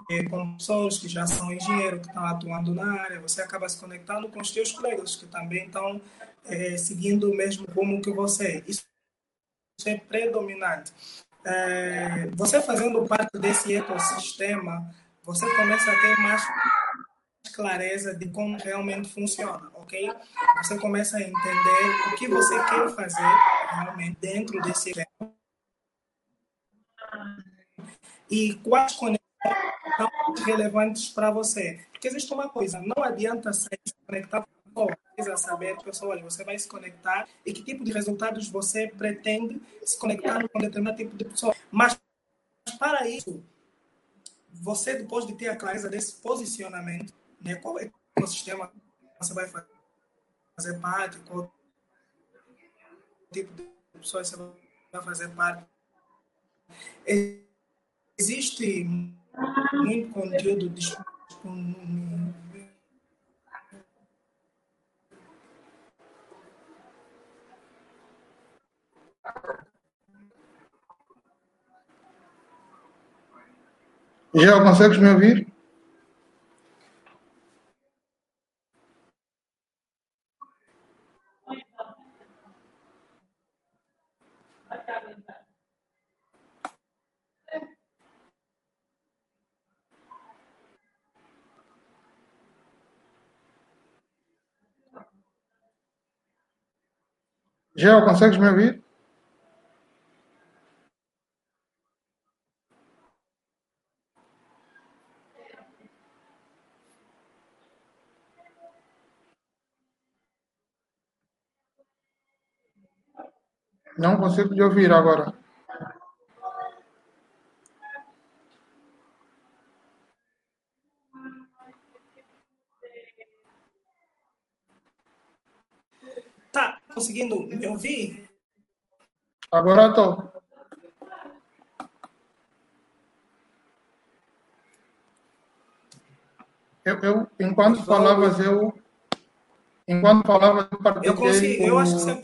eh, com pessoas que já são engenheiros, que estão atuando na área, você acaba se conectando com os seus colegas que também estão eh, seguindo o mesmo rumo que você. Isso é predominante. É, você fazendo parte desse ecossistema, você começa a ter mais clareza de como realmente funciona, ok? Você começa a entender o que você quer fazer realmente dentro desse evento e quais conexões são relevantes para você. Porque existe uma coisa, não adianta se conectar com pessoas, precisa saber, pessoas, você vai se conectar e que tipo de resultados você pretende se conectar com determinado tipo de pessoa. Mas para isso, você depois de ter a clareza desse posicionamento, né, qual é o ecossistema você vai fazer parte, qual tipo de pessoas você vai fazer parte. Existe muito conteúdo disponível. Já consegues me ouvir? Já consegues me ouvir? Não consigo te ouvir agora. Tá conseguindo me ouvir? Agora estou. Eu, eu, enquanto falavas, eu. Enquanto falavas, eu Eu partilhei consigo, eu acho que você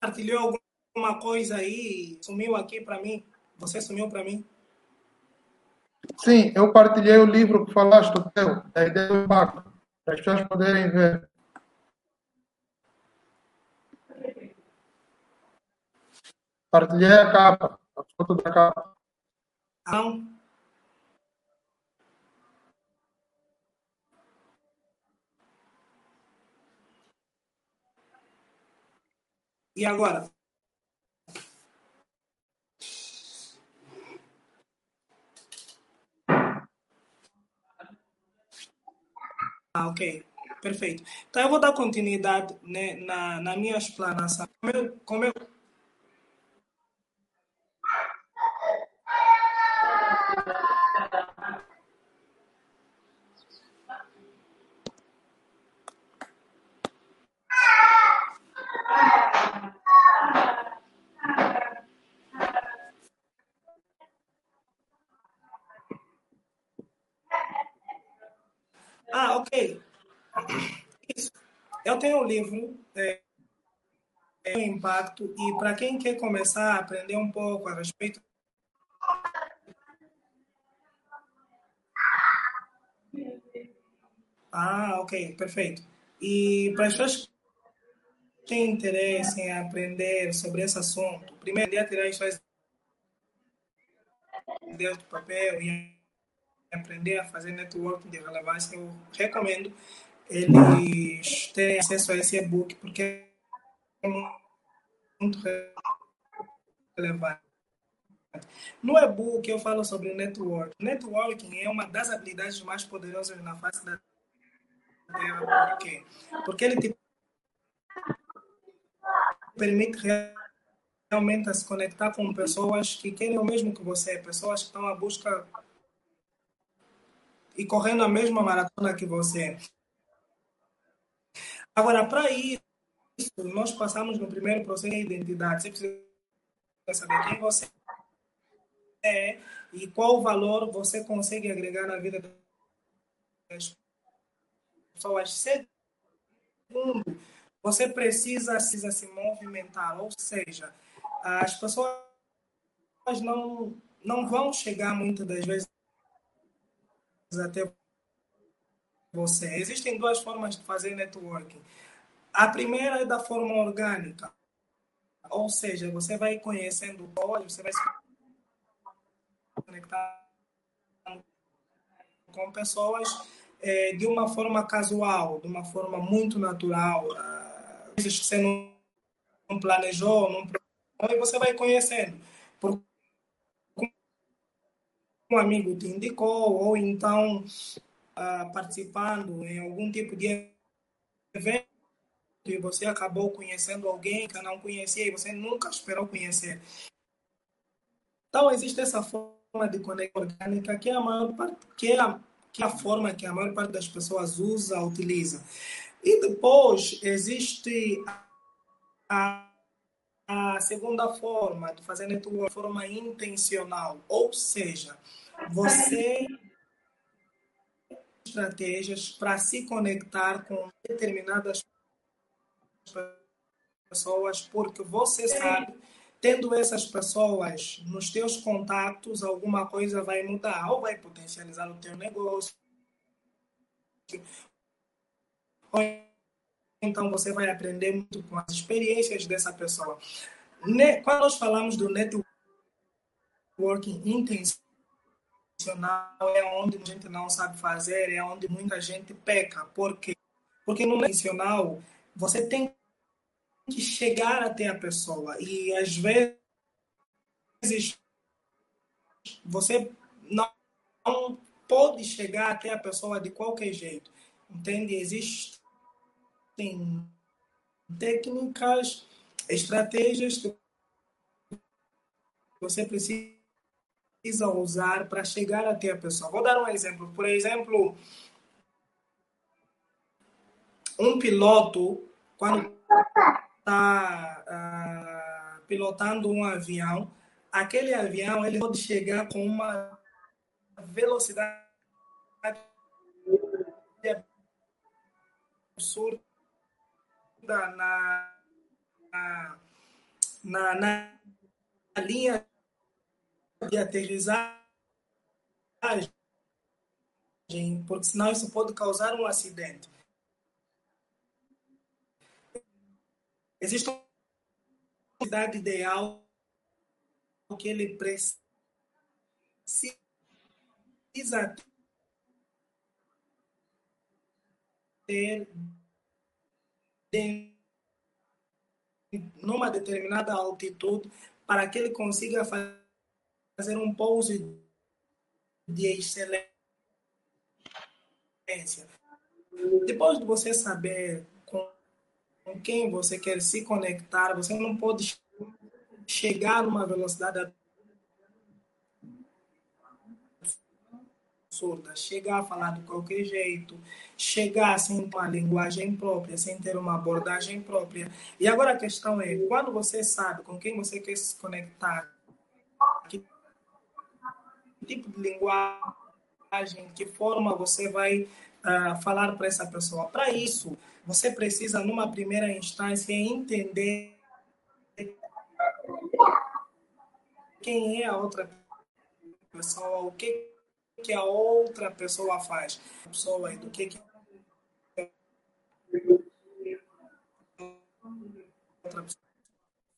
partilhou alguma coisa aí, sumiu aqui para mim. Você sumiu para mim. Sim, eu partilhei o livro que falaste, o teu, da ideia do impacto, para as pessoas poderem ver. Partilhei a capa, a foto da capa. Não. E agora? Ah, ok. Perfeito. Então, eu vou dar continuidade né, na, na minha explanação. Como eu, como eu Ah, ok. Isso. Eu tenho um livro, é, é, Impacto, e para quem quer começar a aprender um pouco a respeito. Ah, ok, perfeito. E para as pessoas que têm interesse em aprender sobre esse assunto, primeiro, dia tirar as suas ideias do papel e aprender a fazer networking de relevância, eu recomendo eles terem acesso a esse e-book, porque é muito relevante. No e-book eu falo sobre networking. Networking é uma das habilidades mais poderosas na face da Terra. Por quê? Porque ele te permite realmente se conectar com pessoas que querem o mesmo que você, pessoas que estão à busca e correndo a mesma maratona que você. Agora, para isso, nós passamos no primeiro processo de identidade. Você precisa saber quem você é e qual valor você consegue agregar na vida das pessoas. Segundo, você precisa, precisa se movimentar, ou seja, as pessoas não, não vão chegar muitas das vezes até você. Existem duas formas de fazer networking. A primeira é da forma orgânica, ou seja, você vai conhecendo pessoas, você vai se conectar com pessoas é, de uma forma casual, de uma forma muito natural. Coisas que você não, planejou, não e você vai conhecendo. Por um amigo te indicou, ou então uh, participando em algum tipo de evento e você acabou conhecendo alguém que não conhecia e você nunca esperou conhecer. Então, existe essa forma de conexão orgânica que a maior parte, que é a, que é a forma que a maior parte das pessoas usa, utiliza. E depois existe a, a segunda forma de fazer network, forma intencional, ou seja, você estratégias para se conectar com determinadas pessoas, porque você sabe, tendo essas pessoas nos teus contatos, alguma coisa vai mudar, ou vai potencializar o teu negócio, então você vai aprender muito com as experiências dessa pessoa. Quando nós falamos do networking intensivo, é onde a gente não sabe fazer, é onde muita gente peca. Por quê? Porque no intencional, você tem que chegar até a pessoa e às vezes você não, não pode chegar até a pessoa de qualquer jeito. Entende? Existem técnicas, estratégias que você precisa usar para chegar até a pessoa. Vou dar um exemplo. Por exemplo, um piloto, quando está uh, ah, pilotando um avião, aquele avião ele pode chegar com uma velocidade absurda na, na, na linha de aterrissagem, porque senão isso pode causar um acidente. Existe uma velocidade ideal que ele precisa ter numa determinada altitude para que ele consiga fazer um pouso de excelência. Depois de você saber com, quem você quer se conectar, você não pode chegar numa velocidade absurda, chegar a falar de qualquer jeito, chegar sem uma linguagem própria, sem ter uma abordagem própria. E agora a questão é, quando você sabe com quem você quer se conectar, que tipo de linguagem, que forma você vai uh, falar para essa pessoa. Para isso, você precisa, numa primeira instância, entender quem é a outra pessoa, o que que a outra pessoa faz. Pessoa do que, que outra pessoa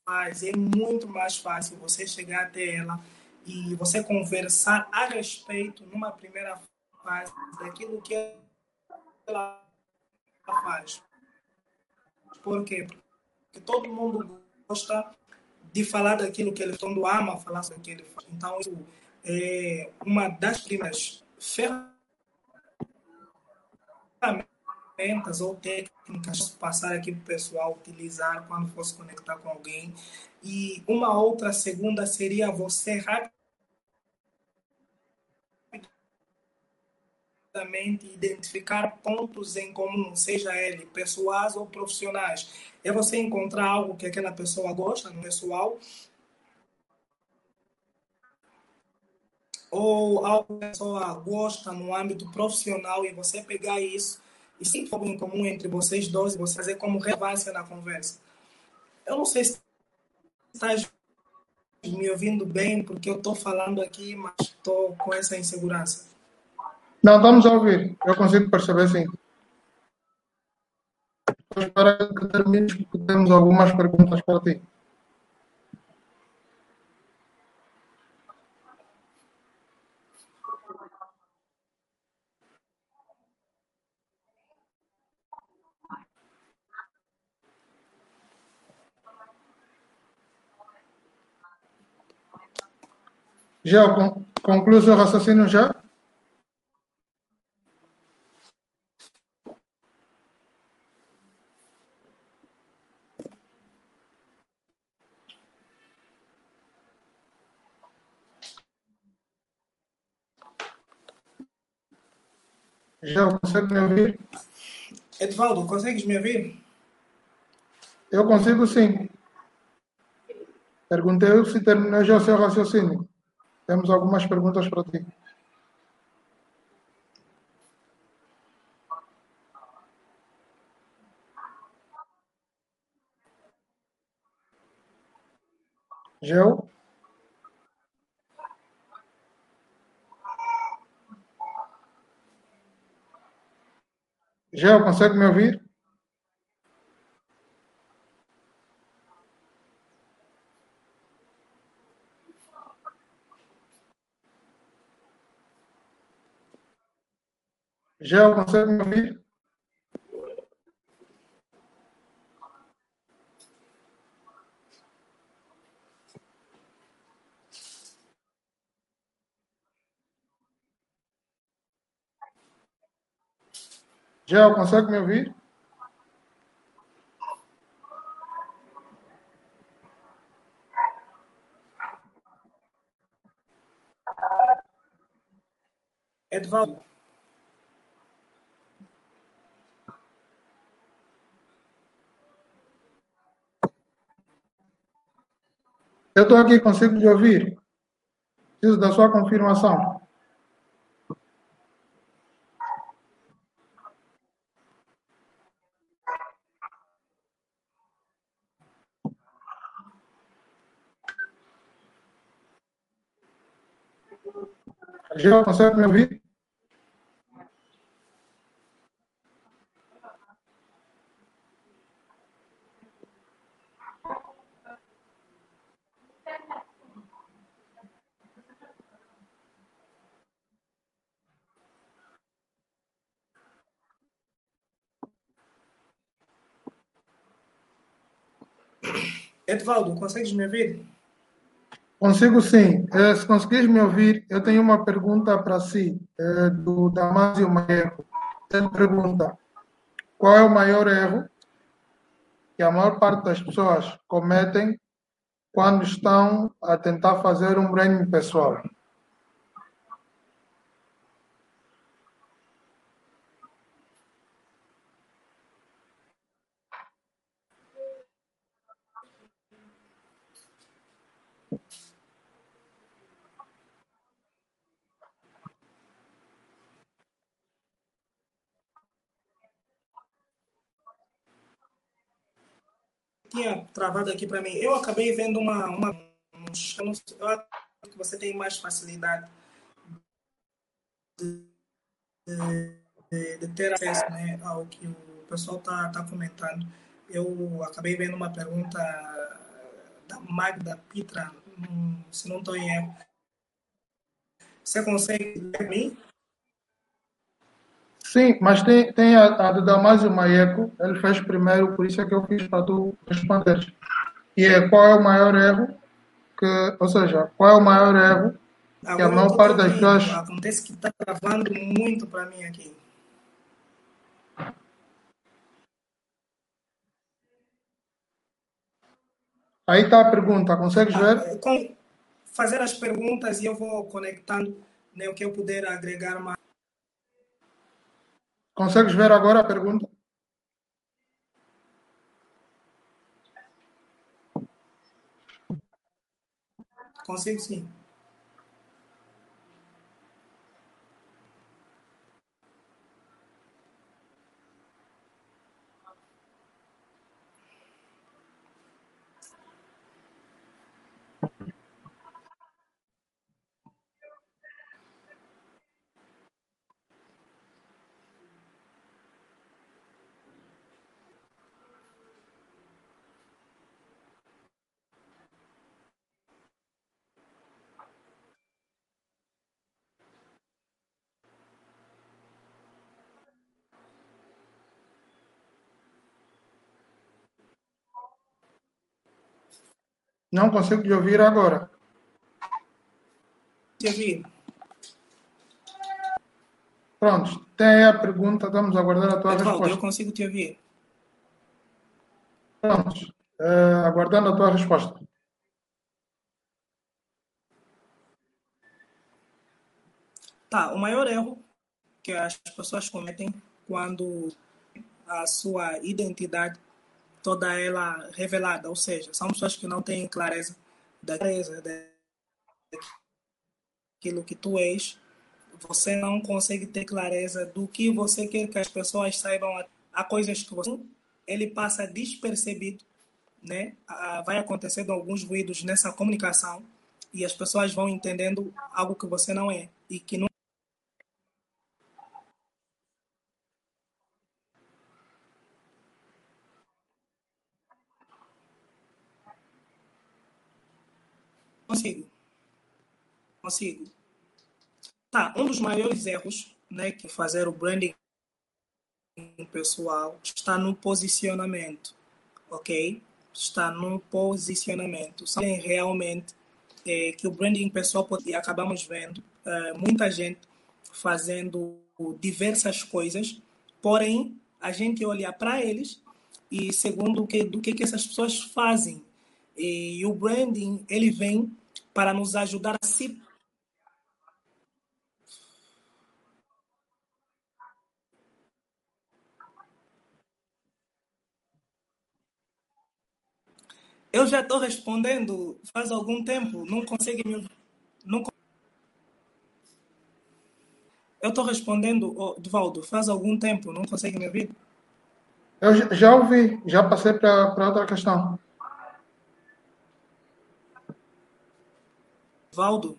faz. É muito mais fácil você chegar até ela e você conversar a respeito, numa primeira fase, daquilo que ela faz. Por quê? Porque todo mundo gosta de falar daquilo que ele todo ama falar sobre o que ele faz. Então, isso é uma das primeiras ferramentas ou técnicas passar aqui para o pessoal utilizar quando for se conectar com alguém. E uma outra segunda seria você rapidamente identificar pontos em comum, seja ele pessoais ou profissionais. É você encontrar algo que aquela pessoa gosta no pessoal ou algo que a pessoa gosta no âmbito profissional e você pegar isso e se for em comum entre vocês dois, você fazer como relevância na conversa. Eu não sei se estás me ouvindo bem, porque eu estou falando aqui, mas estou com essa insegurança. Não, estamos a ouvir. Eu consigo perceber sim. Espero que termines, porque temos algumas perguntas para ti. Já concluiu seu raciocínio já? Já consegue me ouvir? Edvaldo, consegues me ouvir? Eu consigo sim. Perguntei se terminou já o seu raciocínio. Temos algumas perguntas para ti. Gel? Gel, consegue me ouvir? Já consegue me ouvir? Já consegue me ouvir? Edvaldo. Eu estou aqui, consigo te ouvir. Preciso da sua confirmação. Já consegue me ouvir? Edvaldo, consegues me ouvir? Consigo sim. Eh, se conseguires me ouvir, eu tenho uma pergunta para si, eh, do Damásio Maieco. Ele pergunta, qual é o maior erro que a maior parte das pessoas cometem quando estão a tentar fazer um branding pessoal? Tinha travado aqui para mim. Eu acabei vendo uma. uma eu acho que você tem mais facilidade de, de, de ter acesso né, ao que o pessoal está tá comentando. Eu acabei vendo uma pergunta da Magda Pitra, se não estou em erro. Você consegue ler mim? Sim, mas tem, tem a, a do Damásio Maieco, ele fez primeiro, por isso é que eu fiz para tu responder. E é qual é o maior erro que, ou seja, qual é o maior erro Agora que a maior parte das pessoas. Acontece que está travando muito para mim aqui. Aí está a pergunta, consegues Ah, ver? com fazer as perguntas e eu vou conectando né, o que eu puder agregar mais. Consegues ver agora a pergunta? Consigo sim. Não consigo te ouvir agora. Te ouvir. Pronto, tem aí a pergunta, estamos a aguardar a tua Edvaldo, eu resposta. consigo te ouvir. Pronto, eh, aguardando a tua resposta. Tá, o maior erro que as pessoas cometem quando a sua identidade toda ela revelada, ou seja, são pessoas que não têm clareza da clareza daquilo que tu és, você não consegue ter clareza do que você quer que as pessoas saibam. Há coisas que você ele passa despercebido, né? Vai acontecendo alguns ruídos nessa comunicação e as pessoas vão entendendo algo que você não é e que não consigo. Consigo. Tá, um dos maiores erros, né, que fazer o branding pessoal está no posicionamento, ok? Está no posicionamento. Sabem realmente é, que o branding pessoal e acabamos vendo é, muita gente fazendo diversas coisas, porém a gente olha para eles e segundo o que do que que essas pessoas fazem e o branding ele vem para nos ajudar a se Eu já estou respondendo faz algum tempo, não consegue me não Eu estou respondendo, oh, Divaldo, faz algum tempo, não consegue me ouvir? Eu já- ouvi, já passei para outra questão. Divaldo,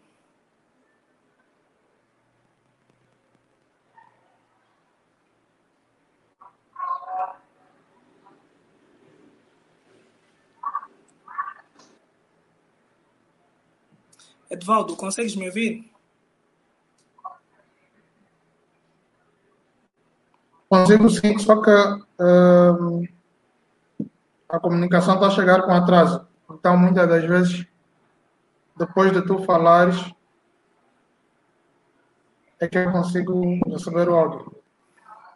Edvaldo, consegues me ouvir? Consigo sim, só que hum, a comunicação está a chegar com atraso. Então, muitas das vezes, depois de tu falares, é que eu consigo receber o áudio.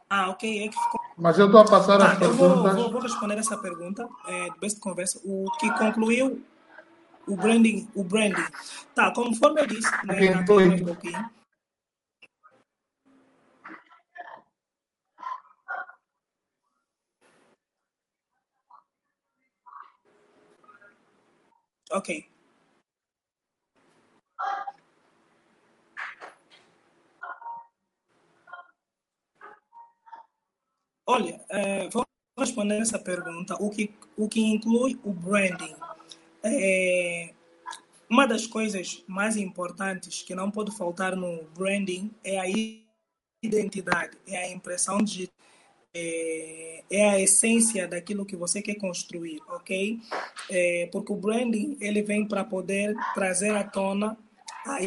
Ah, ok. É que ficou... Mas eu estou a passar Tá, as eu vou, perguntas. vou, vou responder essa pergunta é, do Best Conversa. O que concluiu o branding, o branding. Tá, conforme eu disse, né, Ok, na foi. um pouquinho. Ok. Olha, eh, vou responder essa pergunta. O que, o que inclui o branding? É, uma das coisas mais importantes que não pode faltar no branding é a identidade, é a impressão digital, é, é a essência daquilo que você quer construir, ok? É, porque o branding ele vem para poder trazer à tona a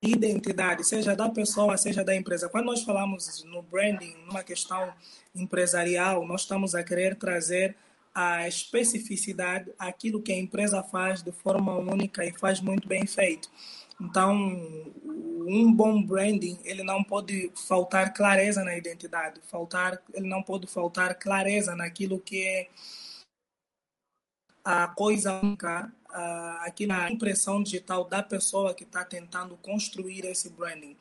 identidade, seja da pessoa, seja da empresa. Quando nós falamos no branding, numa questão empresarial, nós estamos a querer trazer a especificidade, aquilo que a empresa faz de forma única e faz muito bem feito. Então, um bom branding, ele não pode faltar clareza na identidade, faltar, ele não pode faltar clareza naquilo que é a coisa única, a, aquilo, a impressão digital da pessoa que está tentando construir esse branding.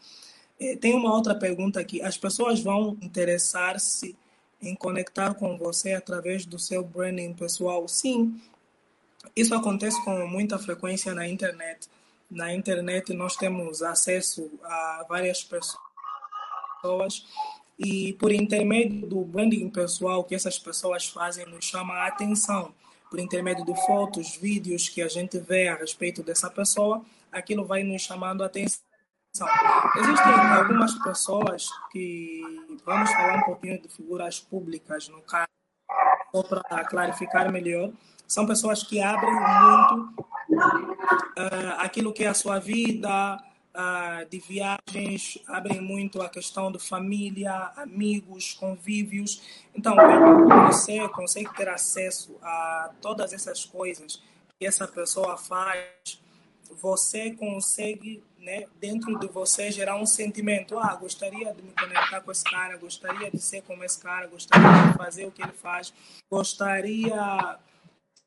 Eh, Tem uma outra pergunta aqui. As pessoas vão interessar-se em conectar com você através do seu branding pessoal? Sim, isso acontece com muita frequência na internet. Na internet nós temos acesso a várias pessoas e por intermédio do branding pessoal que essas pessoas fazem nos chama a atenção. Por intermédio de fotos, vídeos que a gente vê a respeito dessa pessoa, aquilo vai nos chamando a atenção. Existem algumas pessoas que, vamos falar um pouquinho de figuras públicas, no caso, para clarificar melhor, são pessoas que abrem muito uh, aquilo que é a sua vida, uh, de viagens, abrem muito a questão de família, amigos, convívios. Então, você consegue ter acesso a todas essas coisas que essa pessoa faz, você consegue, né, dentro de você, gerar um sentimento. Ah, gostaria de me conectar com esse cara, gostaria de ser como esse cara, gostaria de fazer o que ele faz, gostaria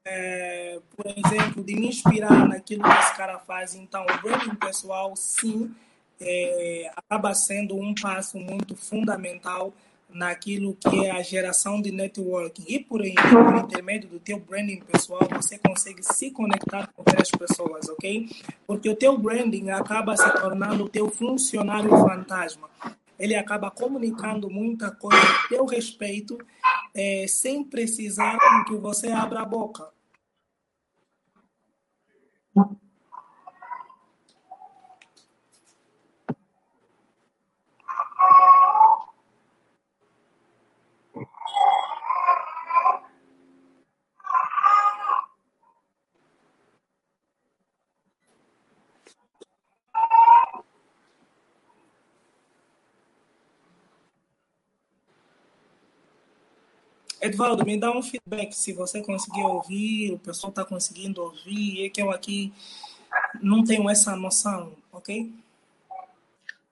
é, por exemplo, de me inspirar naquilo que esse cara faz. Então, o branding pessoal, sim, é, acaba sendo um passo muito fundamental naquilo que é a geração de networking. E por, aí, por intermédio do teu branding pessoal, você consegue se conectar com outras pessoas, ok? Porque o teu branding acaba se tornando o teu funcionário fantasma. Ele acaba comunicando muita coisa a teu respeito, é, sem precisar que você abra a boca. Edvaldo, me dá um feedback se você conseguiu ouvir, o pessoal está conseguindo ouvir, é que eu aqui não tenho essa noção, ok?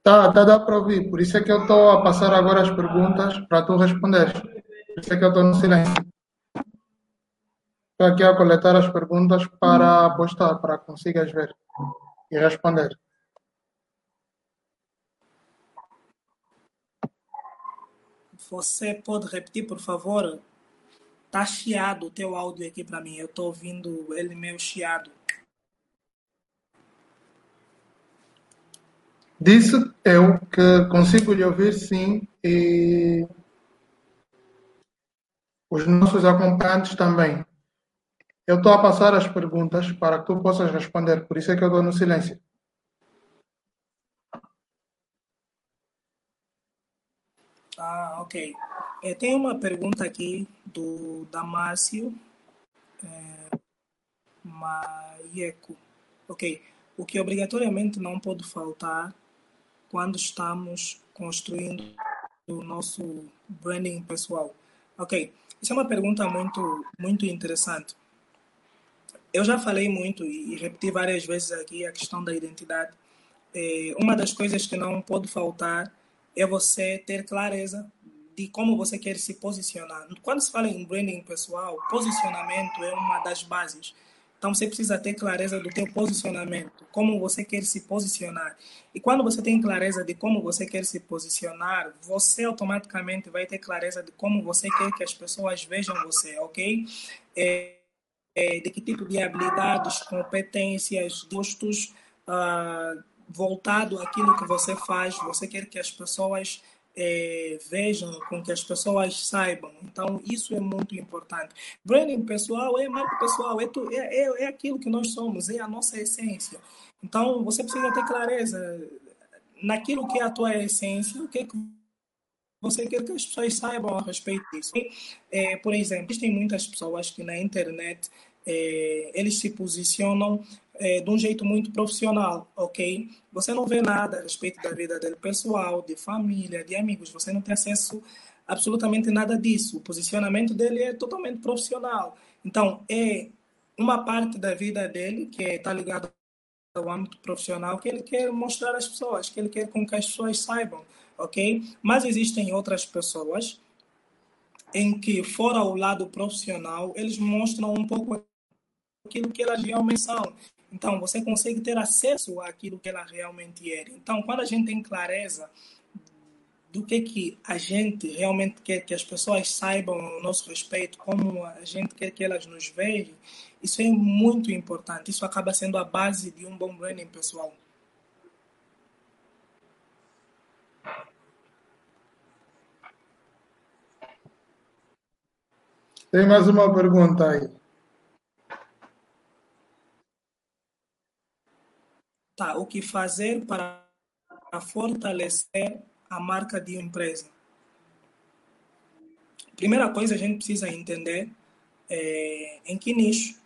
Tá, tá, dá para ouvir. Por isso é que eu estou a passar agora as perguntas para tu responder. Por isso é que eu estou no silêncio. Estou aqui a coletar as perguntas para postar, para que consigas ver e responder. Você pode repetir, por favor? Tá chiado o teu áudio aqui para mim. Eu estou ouvindo ele meio chiado. Disse eu que consigo lhe ouvir sim e os nossos acompanhantes também. Eu estou a passar as perguntas para que tu possas responder, por isso é que eu estou no silêncio. Ah, ok. É, tem uma pergunta aqui do Damásio é, Maieco. Ok. O que obrigatoriamente não pode faltar quando estamos construindo o nosso branding pessoal. Ok. Isso é uma pergunta muito, muito interessante. Eu já falei muito e repeti várias vezes aqui a questão da identidade. É, uma das coisas que não pode faltar é você ter clareza de como você quer se posicionar. Quando se fala em branding pessoal, posicionamento é uma das bases. Então você precisa ter clareza do teu posicionamento, como você quer se posicionar. E quando você tem clareza de como você quer se posicionar, você automaticamente vai ter clareza de como você quer que as pessoas vejam você, ok? É, é, de que tipo de habilidades, competências, gostos uh, voltado àquilo que você faz. Você quer que as pessoas é, vejam, com que as pessoas saibam. Então, isso é muito importante. Branding pessoal é marca pessoal, é, tu, é, é, é aquilo que nós somos, é a nossa essência. Então, você precisa ter clareza naquilo que é a tua essência, o que, é que você quer que as pessoas saibam a respeito disso. É, por exemplo, existem muitas pessoas que na internet é, eles se posicionam é, de um jeito muito profissional, ok? Você não vê nada a respeito da vida dele pessoal, de família, de amigos, você não tem acesso a absolutamente nada disso. O posicionamento dele é totalmente profissional. Então, é uma parte da vida dele que está ligada ao âmbito profissional que ele quer mostrar às pessoas, que ele quer com que as pessoas saibam, ok? Mas existem outras pessoas em que, fora o lado profissional, eles mostram um pouco aquilo que elas realmente são. Então, você consegue ter acesso àquilo que ela realmente é. Então, quando a gente tem clareza do que, que a gente realmente quer que as pessoas saibam a nosso respeito, como a gente quer que elas nos vejam, isso é muito importante. Isso acaba sendo a base de um bom branding pessoal. Tem mais uma pergunta aí. Tá, o que fazer para fortalecer a marca de empresa? Primeira coisa, a gente precisa entender é, em que nicho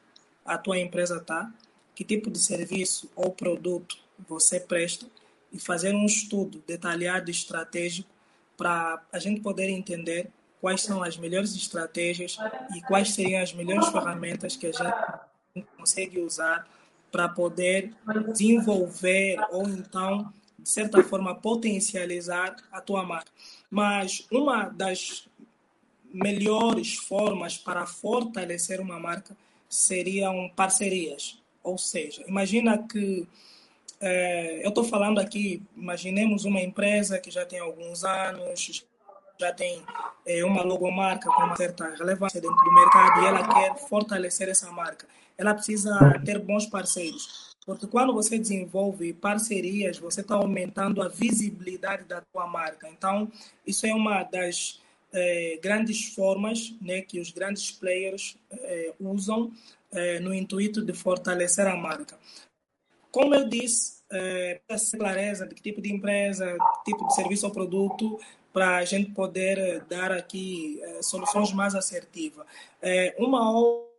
a tua empresa está, que tipo de serviço ou produto você presta e fazer um estudo detalhado e estratégico para a gente poder entender quais são as melhores estratégias e quais seriam as melhores ferramentas que a gente consegue usar para poder desenvolver ou então, de certa forma, potencializar a tua marca. Mas uma das melhores formas para fortalecer uma marca seriam parcerias. Ou seja, imagina que é, eu estou falando aqui, imaginemos uma empresa que já tem alguns anos, já tem é, uma logomarca com uma certa relevância dentro do mercado e ela quer fortalecer essa marca ela precisa ter bons parceiros. Porque quando você desenvolve parcerias, você está aumentando a visibilidade da tua marca. Então, isso é uma das eh, grandes formas né, que os grandes players eh, usam eh, no intuito de fortalecer a marca. Como eu disse, é, essa clareza de que tipo de empresa, que tipo de serviço ou produto, para a gente poder dar aqui soluções mais assertivas. uma outra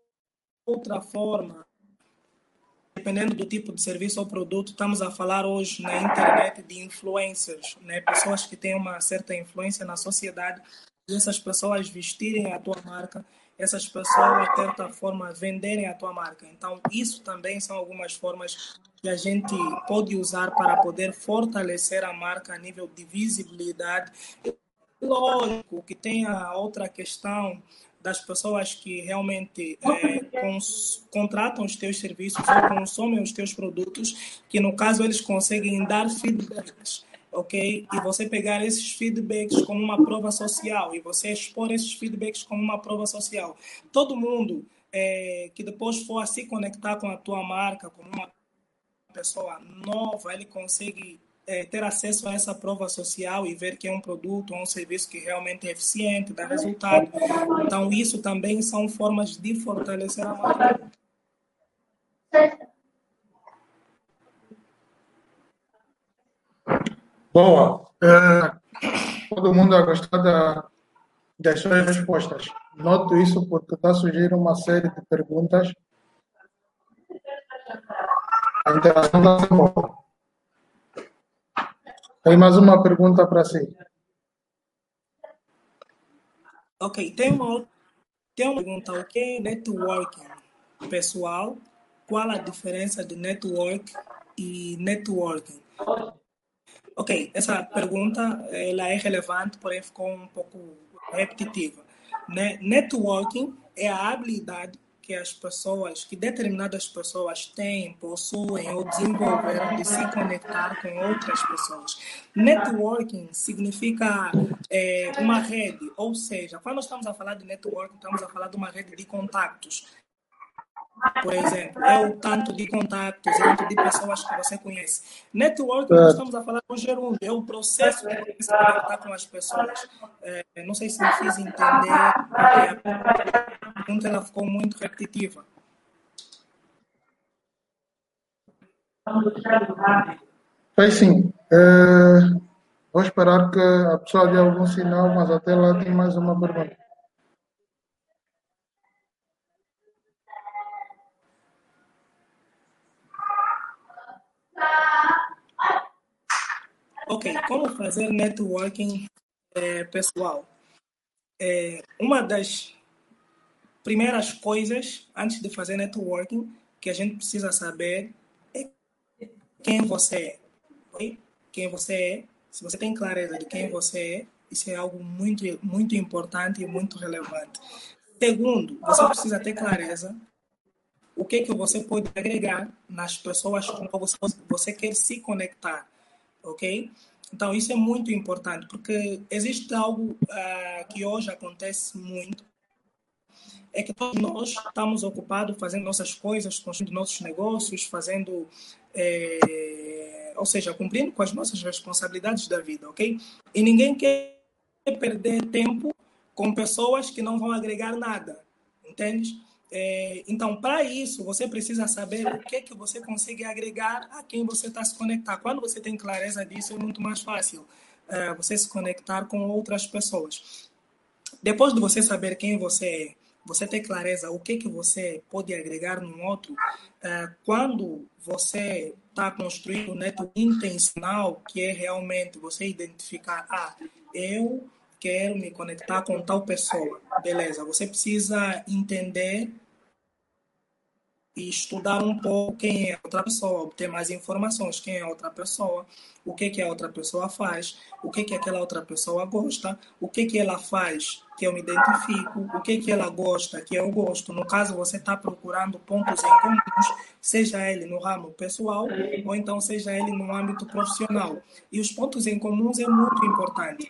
forma, dependendo do tipo de serviço ou produto, estamos a falar hoje na internet de influencers, né? pessoas que têm uma certa influência na sociedade e essas pessoas vestirem a tua marca, essas pessoas, de certa forma, venderem a tua marca. Então, isso também são algumas formas que a gente pode usar para poder fortalecer a marca a nível de visibilidade. Lógico que tem a outra questão das pessoas que realmente é, cons, contratam os teus serviços ou consomem os teus produtos, que no caso eles conseguem dar feedbacks, ok? E você pegar esses feedbacks como uma prova social e você expor esses feedbacks como uma prova social. Todo mundo é, que depois for se conectar com a tua marca, como uma pessoa nova, ele consegue é, ter acesso a essa prova social e ver que é um produto ou um serviço que realmente é eficiente, dá resultado. Então, isso também são formas de fortalecer a marca. Boa. É, todo mundo vai gostar da, das suas respostas. Noto isso porque está surgindo uma série de perguntas. A interação está boa. Tem mais uma pergunta para si. Ok, tem uma, tem uma pergunta. O que é networking pessoal? Qual a diferença de network e networking? Ok, essa pergunta ela é relevante, porém ficou um pouco repetitiva. Networking é a habilidade que as pessoas, que determinadas pessoas têm, possuem ou desenvolveram de se conectar com outras pessoas. Networking significa é, uma rede, ou seja, quando estamos a falar de networking, estamos a falar de uma rede de contatos. Por exemplo, é o tanto de contatos, é o tanto de pessoas que você conhece. Networking, nós estamos a falar do gerúndio, é o processo de se conectar com as pessoas. É, não sei se me fiz entender, porque a pergunta ela ficou muito repetitiva. Fez sim. É, vou esperar que a pessoa dê algum sinal, mas até lá tem mais uma pergunta. Ok, como fazer networking é, pessoal? É, uma das primeiras coisas antes de fazer networking que a gente precisa saber é quem você é. Quem você é. Se você tem clareza de quem você é, isso é algo muito, muito importante e muito relevante. Segundo, você precisa ter clareza o que que você pode agregar nas pessoas com quem você, você quer se conectar ok? Então, isso é muito importante, porque existe algo uh, que hoje acontece muito, é que todos nós estamos ocupados fazendo nossas coisas, construindo nossos negócios, fazendo, é, ou seja, cumprindo com as nossas responsabilidades da vida, ok? E ninguém quer perder tempo com pessoas que não vão agregar nada, entende? É, então, para isso, você precisa saber o que, que você consegue agregar a quem você está se conectar. Quando você tem clareza disso, é muito mais fácil é, você se conectar com outras pessoas. Depois de você saber quem você é, você ter clareza o que, que você pode agregar no outro, é, quando você está construindo um network intencional, que é realmente você identificar, ah, eu quero me conectar com tal pessoa. Beleza, você precisa entender e estudar um pouco quem é outra pessoa, obter mais informações, quem é outra pessoa, o que que a outra pessoa faz, o que que aquela outra pessoa gosta, o que que ela faz que eu me identifico, o que que ela gosta que eu gosto. No caso, você está procurando pontos em comuns, seja ele no ramo pessoal ou então seja ele no âmbito profissional. E os pontos em comuns é muito importante.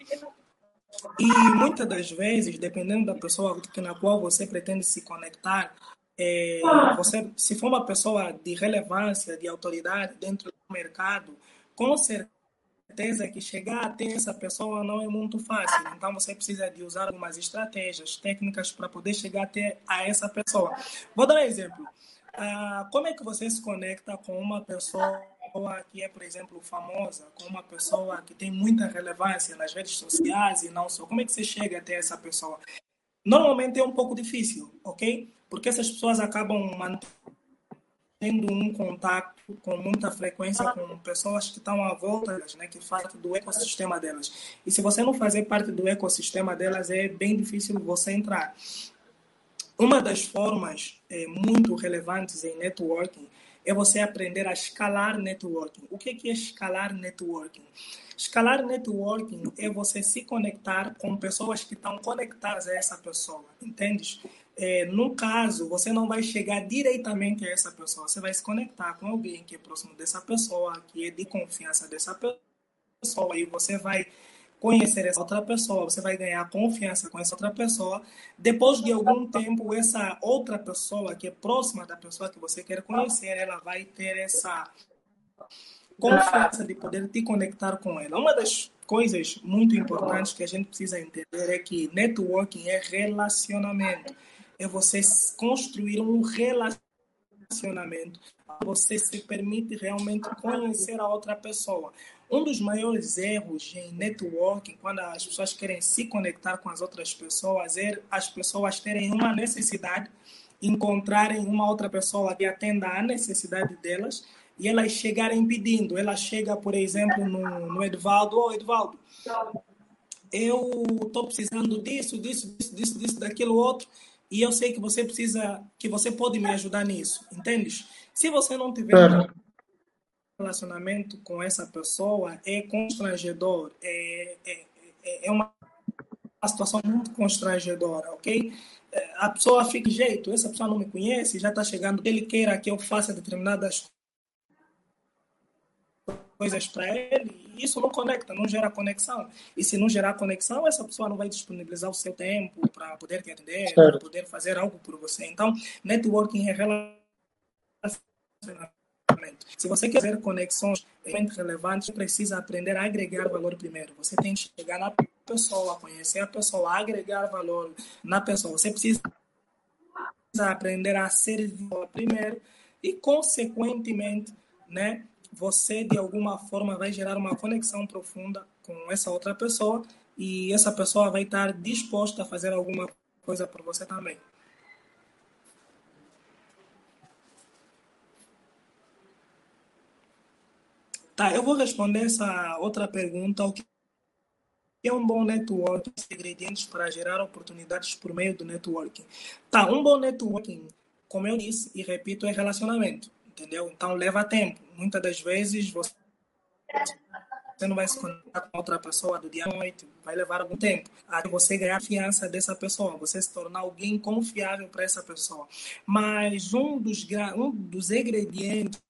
E muitas das vezes, dependendo da pessoa na qual você pretende se conectar, é, você, se for uma pessoa de relevância, de autoridade dentro do mercado, com certeza que chegar até essa pessoa não é muito fácil. Então você precisa de usar algumas estratégias, técnicas para poder chegar até a essa pessoa. Vou dar um exemplo. Ah, como é que você se conecta com uma pessoa que é, por exemplo, famosa, com uma pessoa que tem muita relevância nas redes sociais e não só? Como é que você chega até essa pessoa? Normalmente é um pouco difícil, ok? Porque essas pessoas acabam mantendo um contato com muita frequência com pessoas que estão à volta delas, né, que fazem do ecossistema delas. E se você não fazer parte do ecossistema delas, é bem difícil você entrar. Uma das formas é, muito relevantes em networking é você aprender a escalar networking. O que é escalar networking? Escalar networking é você se conectar com pessoas que estão conectadas a essa pessoa, entende? É, no caso, você não vai chegar diretamente a essa pessoa, você vai se conectar com alguém que é próximo dessa pessoa, que é de confiança dessa pessoa, e você vai conhecer essa outra pessoa, você vai ganhar confiança com essa outra pessoa. Depois de algum tempo, essa outra pessoa que é próxima da pessoa que você quer conhecer, ela vai ter essa confiança de poder te conectar com ela. Uma das coisas muito importantes que a gente precisa entender é que networking é relacionamento. É você construir um relacionamento. Você se permite realmente conhecer a outra pessoa. Um dos maiores erros em networking, quando as pessoas querem se conectar com as outras pessoas, é as pessoas terem uma necessidade, encontrarem uma outra pessoa que atenda à necessidade delas e elas chegarem pedindo. Ela chega, por exemplo, no, no Edvaldo: Ô, oh, Edvaldo, eu estou precisando disso, disso, disso, disso, disso, daquilo outro, e eu sei que você precisa, que você pode me ajudar nisso, entendes? Se você não tiver relacionamento com essa pessoa, é constrangedor, é, é, é uma situação muito constrangedora, ok? A pessoa fica de jeito, essa pessoa não me conhece, já está chegando, ele queira que eu faça determinadas coisas para ele, e isso não conecta, não gera conexão. E se não gerar conexão, essa pessoa não vai disponibilizar o seu tempo para poder te atender, para poder fazer algo por você. Então, networking é relacionamento. Se você quer fazer conexões relevantes, precisa aprender a agregar valor primeiro. Você tem que chegar na pessoa, conhecer a pessoa, agregar valor na pessoa. Você precisa aprender a servir primeiro e, consequentemente, né, você de alguma forma vai gerar uma conexão profunda com essa outra pessoa e essa pessoa vai estar disposta a fazer alguma coisa por você também. Tá, eu vou responder essa outra pergunta. O que é um bom networking? Ingredientes para gerar oportunidades por meio do networking. Tá, um bom networking, como eu disse e repito, é relacionamento entendeu? Então leva tempo. Muitas das vezes você não vai se conectar com outra pessoa do dia à noite, vai levar algum tempo até você ganhar a confiança dessa pessoa, você se tornar alguém confiável para essa pessoa. Mas um dos, um dos ingredientes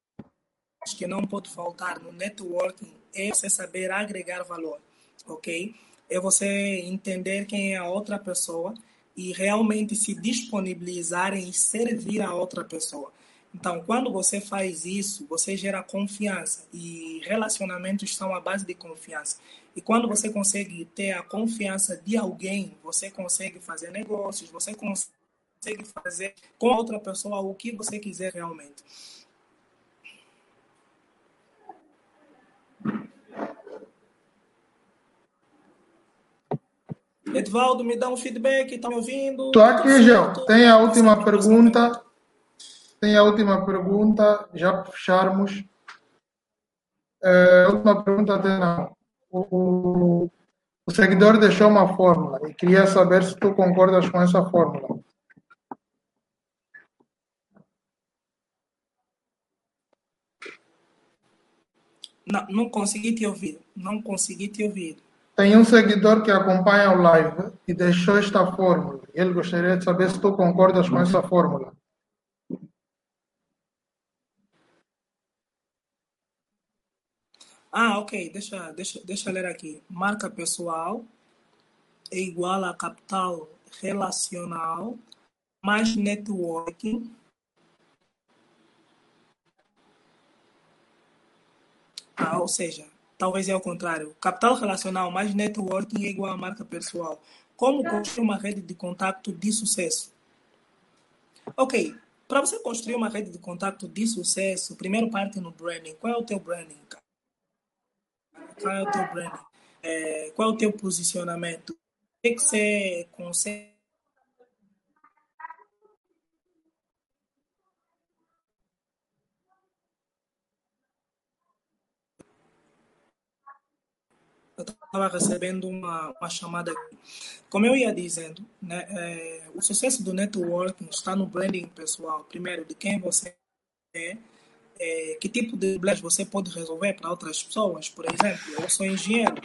que não pode faltar no networking é você saber agregar valor, ok? É você entender quem é a outra pessoa e realmente se disponibilizar em servir a outra pessoa. Então, quando você faz isso, você gera confiança e relacionamentos são a base de confiança. E quando você consegue ter a confiança de alguém, você consegue fazer negócios, você consegue fazer com outra pessoa o que você quiser realmente. Edvaldo, me dá um feedback, está me ouvindo? Estou aqui, João. Tem a última pergunta. Tem a última pergunta, já para fecharmos. É, última pergunta até não. O, o seguidor deixou uma fórmula e queria saber se tu concordas com essa fórmula. Não, não consegui te ouvir. Não consegui te ouvir. Tem um seguidor que acompanha o live e deixou esta fórmula. Ele gostaria de saber se tu concordas com essa fórmula. Ah, ok. Deixa, deixa, deixa eu ler aqui. Marca pessoal é igual a capital relacional mais networking Ah, ou seja, talvez é o contrário. Capital relacional mais networking é igual a marca pessoal. Como construir uma rede de contato de sucesso? Ok, para você construir uma rede de contato de sucesso, primeiro parte no branding. Qual é o teu branding? Qual é o teu branding? É, qual é o teu posicionamento? O que você consegue estava recebendo uma, uma chamada aqui. Como eu ia dizendo, né, é, o sucesso do networking está no branding pessoal. Primeiro, de quem você é, é, que tipo de problemas você pode resolver para outras pessoas. Por exemplo, eu sou engenheiro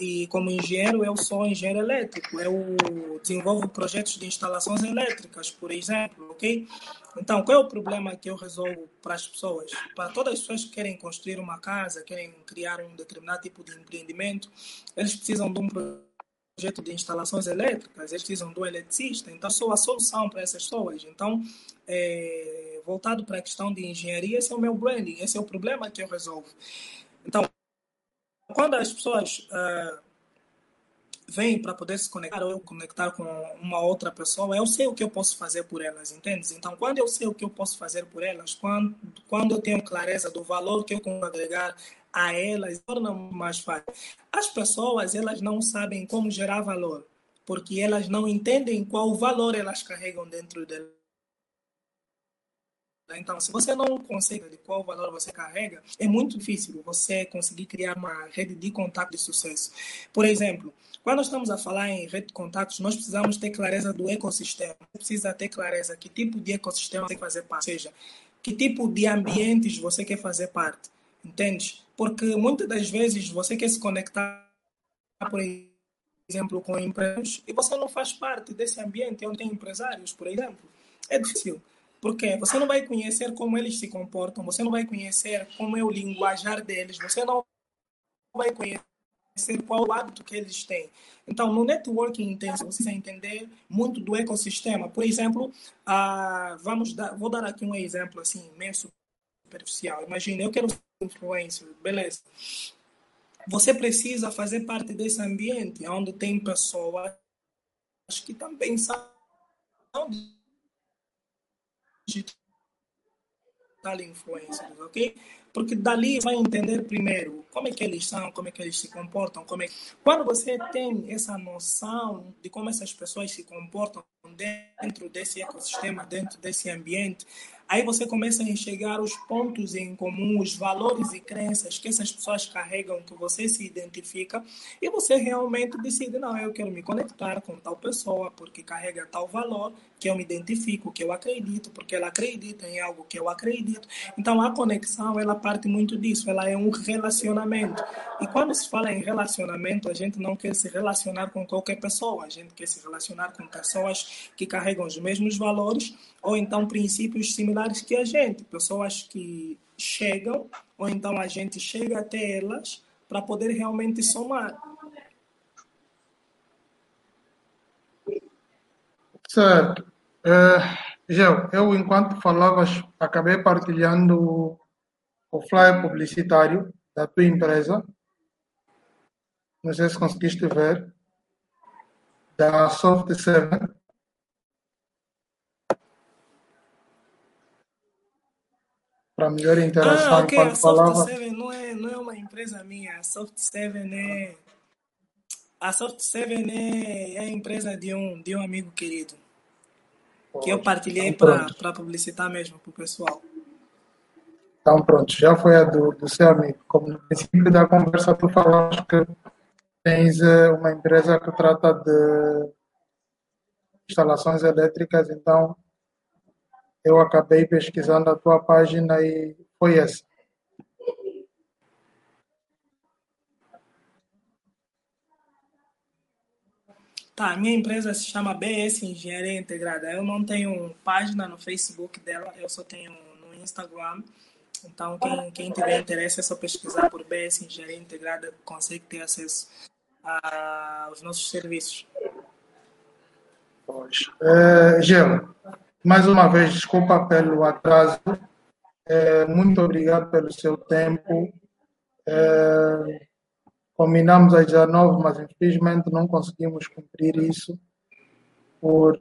e como engenheiro eu sou engenheiro elétrico, eu desenvolvo projetos de instalações elétricas, por exemplo, ok? Então, qual é o problema que eu resolvo para as pessoas? Para todas as pessoas que querem construir uma casa, querem criar um determinado tipo de empreendimento, eles precisam de um projeto de instalações elétricas, eles precisam do eletricista, então sou a solução para essas pessoas. Então, é, voltado para a questão de engenharia, esse é o meu branding, esse é o problema que eu resolvo. Então, quando as pessoas uh, vêm para poder se conectar ou eu conectar com uma outra pessoa, eu sei o que eu posso fazer por elas, entende? Então, quando eu sei o que eu posso fazer por elas, quando, quando eu tenho clareza do valor que eu consigo agregar a elas, torna mais fácil. As pessoas, elas não sabem como gerar valor, porque elas não entendem qual valor elas carregam dentro delas. Então, se você não consegue de qual valor você carrega, é muito difícil você conseguir criar uma rede de contato de sucesso. Por exemplo, quando estamos a falar em rede de contatos, nós precisamos ter clareza do ecossistema. Você precisa ter clareza que tipo de ecossistema você quer fazer parte, ou seja, que tipo de ambientes você quer fazer parte. Entende? Porque muitas das vezes você quer se conectar, por exemplo, com empresas, e você não faz parte desse ambiente onde tem empresários, por exemplo. É difícil. Porque você não vai conhecer como eles se comportam, você não vai conhecer como é o linguajar deles, você não vai conhecer qual o hábito que eles têm. Então, no networking intenso, você vai entender muito do ecossistema. Por exemplo, ah, vamos dar, vou dar aqui um exemplo assim, meio superficial. Imagina, eu quero influencer, beleza. Você precisa fazer parte desse ambiente onde tem pessoas que também são digital influencers, ok? Porque dali vai entender primeiro como é que eles são, como é que eles se comportam, como é... Quando você tem essa noção de como essas pessoas se comportam dentro desse ecossistema, dentro desse ambiente, Aí você começa a enxergar os pontos em comum, os valores e crenças que essas pessoas carregam, que você se identifica, e você realmente decide: não, eu quero me conectar com tal pessoa porque carrega tal valor que eu me identifico, que eu acredito, porque ela acredita em algo que eu acredito. Então a conexão, ela parte muito disso, ela é um relacionamento. E quando se fala em relacionamento, a gente não quer se relacionar com qualquer pessoa, a gente quer se relacionar com pessoas que carregam os mesmos valores ou então princípios similares que a gente, pessoas que chegam, ou então a gente chega até elas para poder realmente somar. Certo. É, Gel, eu enquanto falavas, acabei partilhando o flyer publicitário da tua empresa. Não sei se conseguiste ver. Da Soft 7 para melhor interação ah, ok, a Soft falava. 7 não é, não é uma empresa minha, a Soft 7 é. A Soft 7 é, é a empresa de um, de um amigo querido. Que eu partilhei então para publicitar mesmo para o pessoal. Então pronto, já foi a do, do seu amigo. Como no princípio da conversa tu falaste que tens eh, uma empresa que trata de instalações elétricas, então eu acabei pesquisando a tua página e foi essa. Tá, minha empresa se chama BS Engenharia Integrada. Eu não tenho página no Facebook dela, eu só tenho no Instagram. Então, quem, quem tiver interesse é só pesquisar por BS Engenharia Integrada, consegue ter acesso aos nossos serviços. É, Gelo, mais uma vez, desculpa pelo atraso. É, muito obrigado pelo seu tempo. É, combinamos às 19, mas infelizmente não conseguimos cumprir isso por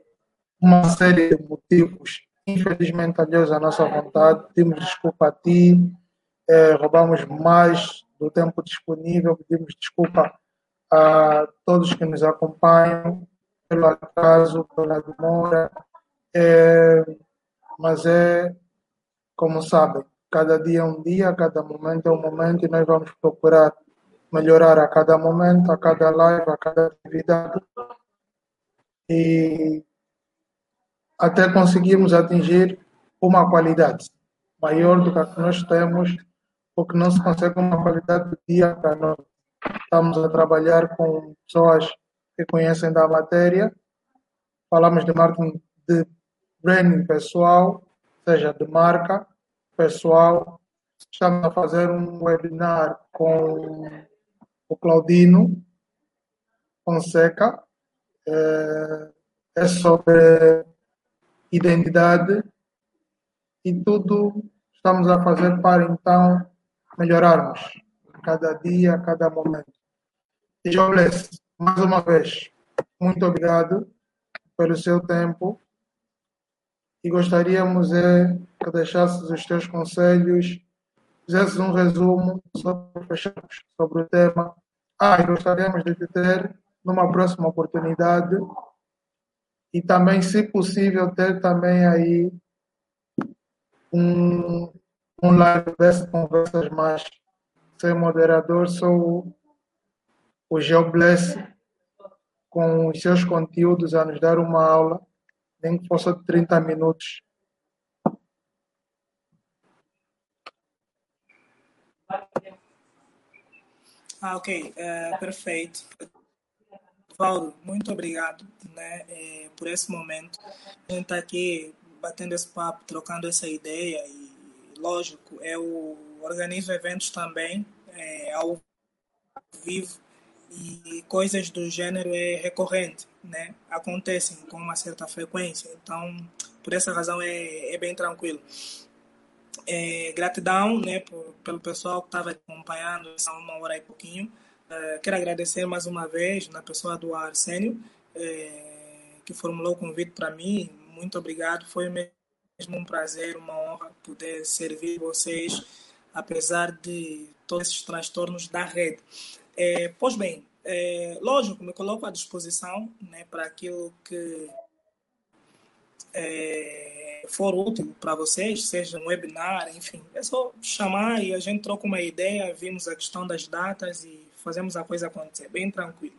uma série de motivos. Infelizmente, aliás, a nossa vontade, pedimos desculpa a ti, é, roubamos mais do tempo disponível, pedimos desculpa a todos que nos acompanham pelo atraso, pela demora. É, mas é, como sabem, cada dia é um dia, cada momento é um momento e nós vamos procurar melhorar a cada momento, a cada live, a cada atividade e até conseguirmos atingir uma qualidade maior do que a que nós temos, porque não se consegue uma qualidade do dia para nós. Estamos a trabalhar com pessoas que conhecem da matéria, falamos de marketing de branding pessoal, seja de marca pessoal. Estamos a fazer um webinar com o Claudino Fonseca. É, é sobre identidade e tudo estamos a fazer para então melhorarmos cada dia, cada momento. E Jobless, mais uma vez, muito obrigado pelo seu tempo e gostaríamos é que deixasses os teus conselhos, fizesses um resumo sobre sobre o tema. Ah, gostaríamos de te ter numa próxima oportunidade e também, se possível, ter também aí um, um live dessas conversas mais ser moderador, sou o GeoBless com os seus conteúdos a nos dar uma aula nem que fosse de 30 minutos. Ah, ok, é, perfeito. Paulo, muito obrigado né, é, por esse momento. A gente está aqui batendo esse papo, trocando essa ideia e, lógico, eu organizo eventos também é, ao vivo e coisas do gênero é recorrente, né? Acontecem com uma certa frequência, então por essa razão é, é bem tranquilo. É, gratidão, né, por, pelo pessoal que estava acompanhando essa uma hora e pouquinho. É, quero agradecer mais uma vez na pessoa do Arsênio, é, que formulou o convite para mim. Muito obrigado, foi mesmo um prazer, uma honra poder servir vocês, apesar de todos esses transtornos da rede. É, pois bem, é, lógico, me coloco à disposição né, para aquilo que é, for útil para vocês, seja um webinar, enfim. É só chamar e a gente troca uma ideia, vimos a questão das datas e fazemos a coisa acontecer, bem tranquilo.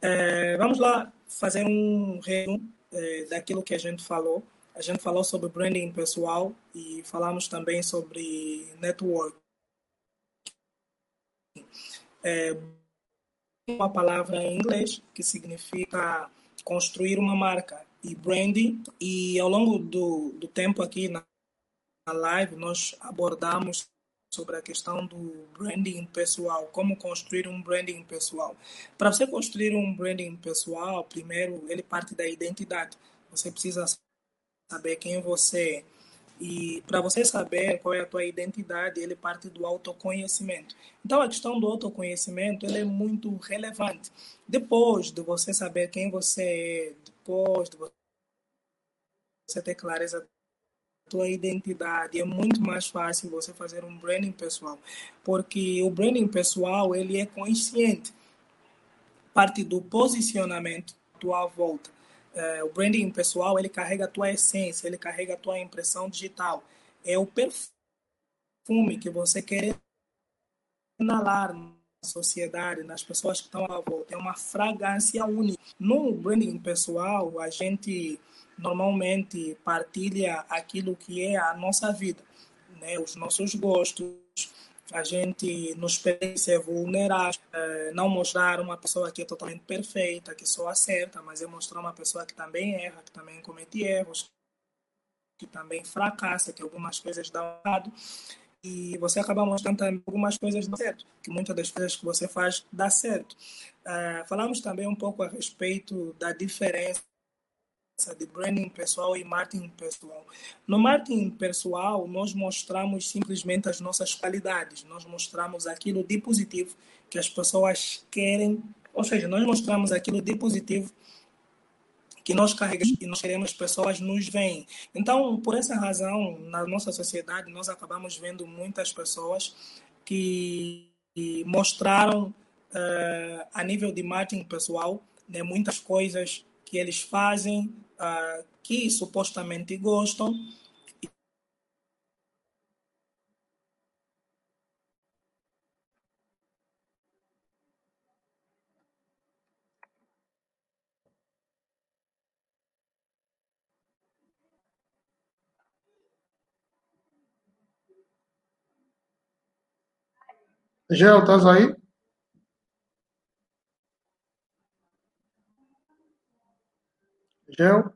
É, vamos lá fazer um resumo é, daquilo que a gente falou. A gente falou sobre branding pessoal e falamos também sobre network é uma palavra em inglês que significa construir uma marca e branding. E ao longo do, do tempo aqui na, na live, nós abordamos sobre a questão do branding pessoal, como construir um branding pessoal. Para você construir um branding pessoal, primeiro ele parte da identidade. Você precisa saber quem você é e para você saber qual é a tua identidade, ele parte do autoconhecimento. Então, a questão do autoconhecimento ele é muito relevante. Depois de você saber quem você é, de você ter clareza tua identidade, é muito mais fácil você fazer um branding pessoal, porque o branding pessoal ele é consciente, parte do posicionamento tua volta é, o branding pessoal ele carrega a tua essência, ele carrega a tua impressão digital. É o perfume que você quer inalar na sociedade, nas pessoas que estão à volta. É uma fragrância única. No branding pessoal, a gente normalmente partilha aquilo que é a nossa vida, né? os nossos gostos, a gente nos permite ser vulnerável, é, não mostrar uma pessoa que é totalmente perfeita, que só acerta, mas é mostrar uma pessoa que também erra, que também comete erros, que também fracassa, que algumas coisas dão errado. E você acaba mostrando também algumas coisas dão certo, que muitas das coisas que você faz dá certo. Uh, falamos também um pouco a respeito da diferença de branding pessoal e marketing pessoal. No marketing pessoal, nós mostramos simplesmente as nossas qualidades, nós mostramos aquilo de positivo que as pessoas querem, ou seja, nós mostramos aquilo de positivo que nós carregamos e nós queremos que as pessoas nos veem. Então, por essa razão, na nossa sociedade, nós acabamos vendo muitas pessoas que mostraram uh, a nível de marketing pessoal né, muitas coisas que eles fazem uh, que supostamente gostam Gel, estás aí? Gel?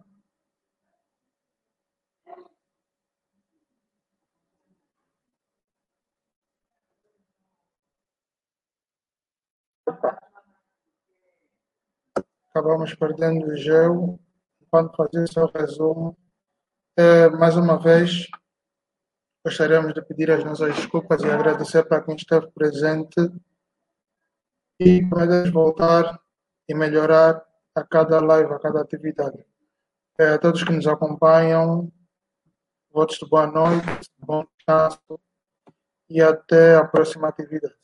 Acabamos perdendo o gel enquanto fazia o seu resumo. É, mais uma vez, gostaríamos de pedir as nossas desculpas e agradecer para quem esteve presente e podemos voltar e melhorar a cada live, a cada atividade. É, a todos que nos acompanham, votos de boa noite, bom descanso e até a próxima atividade.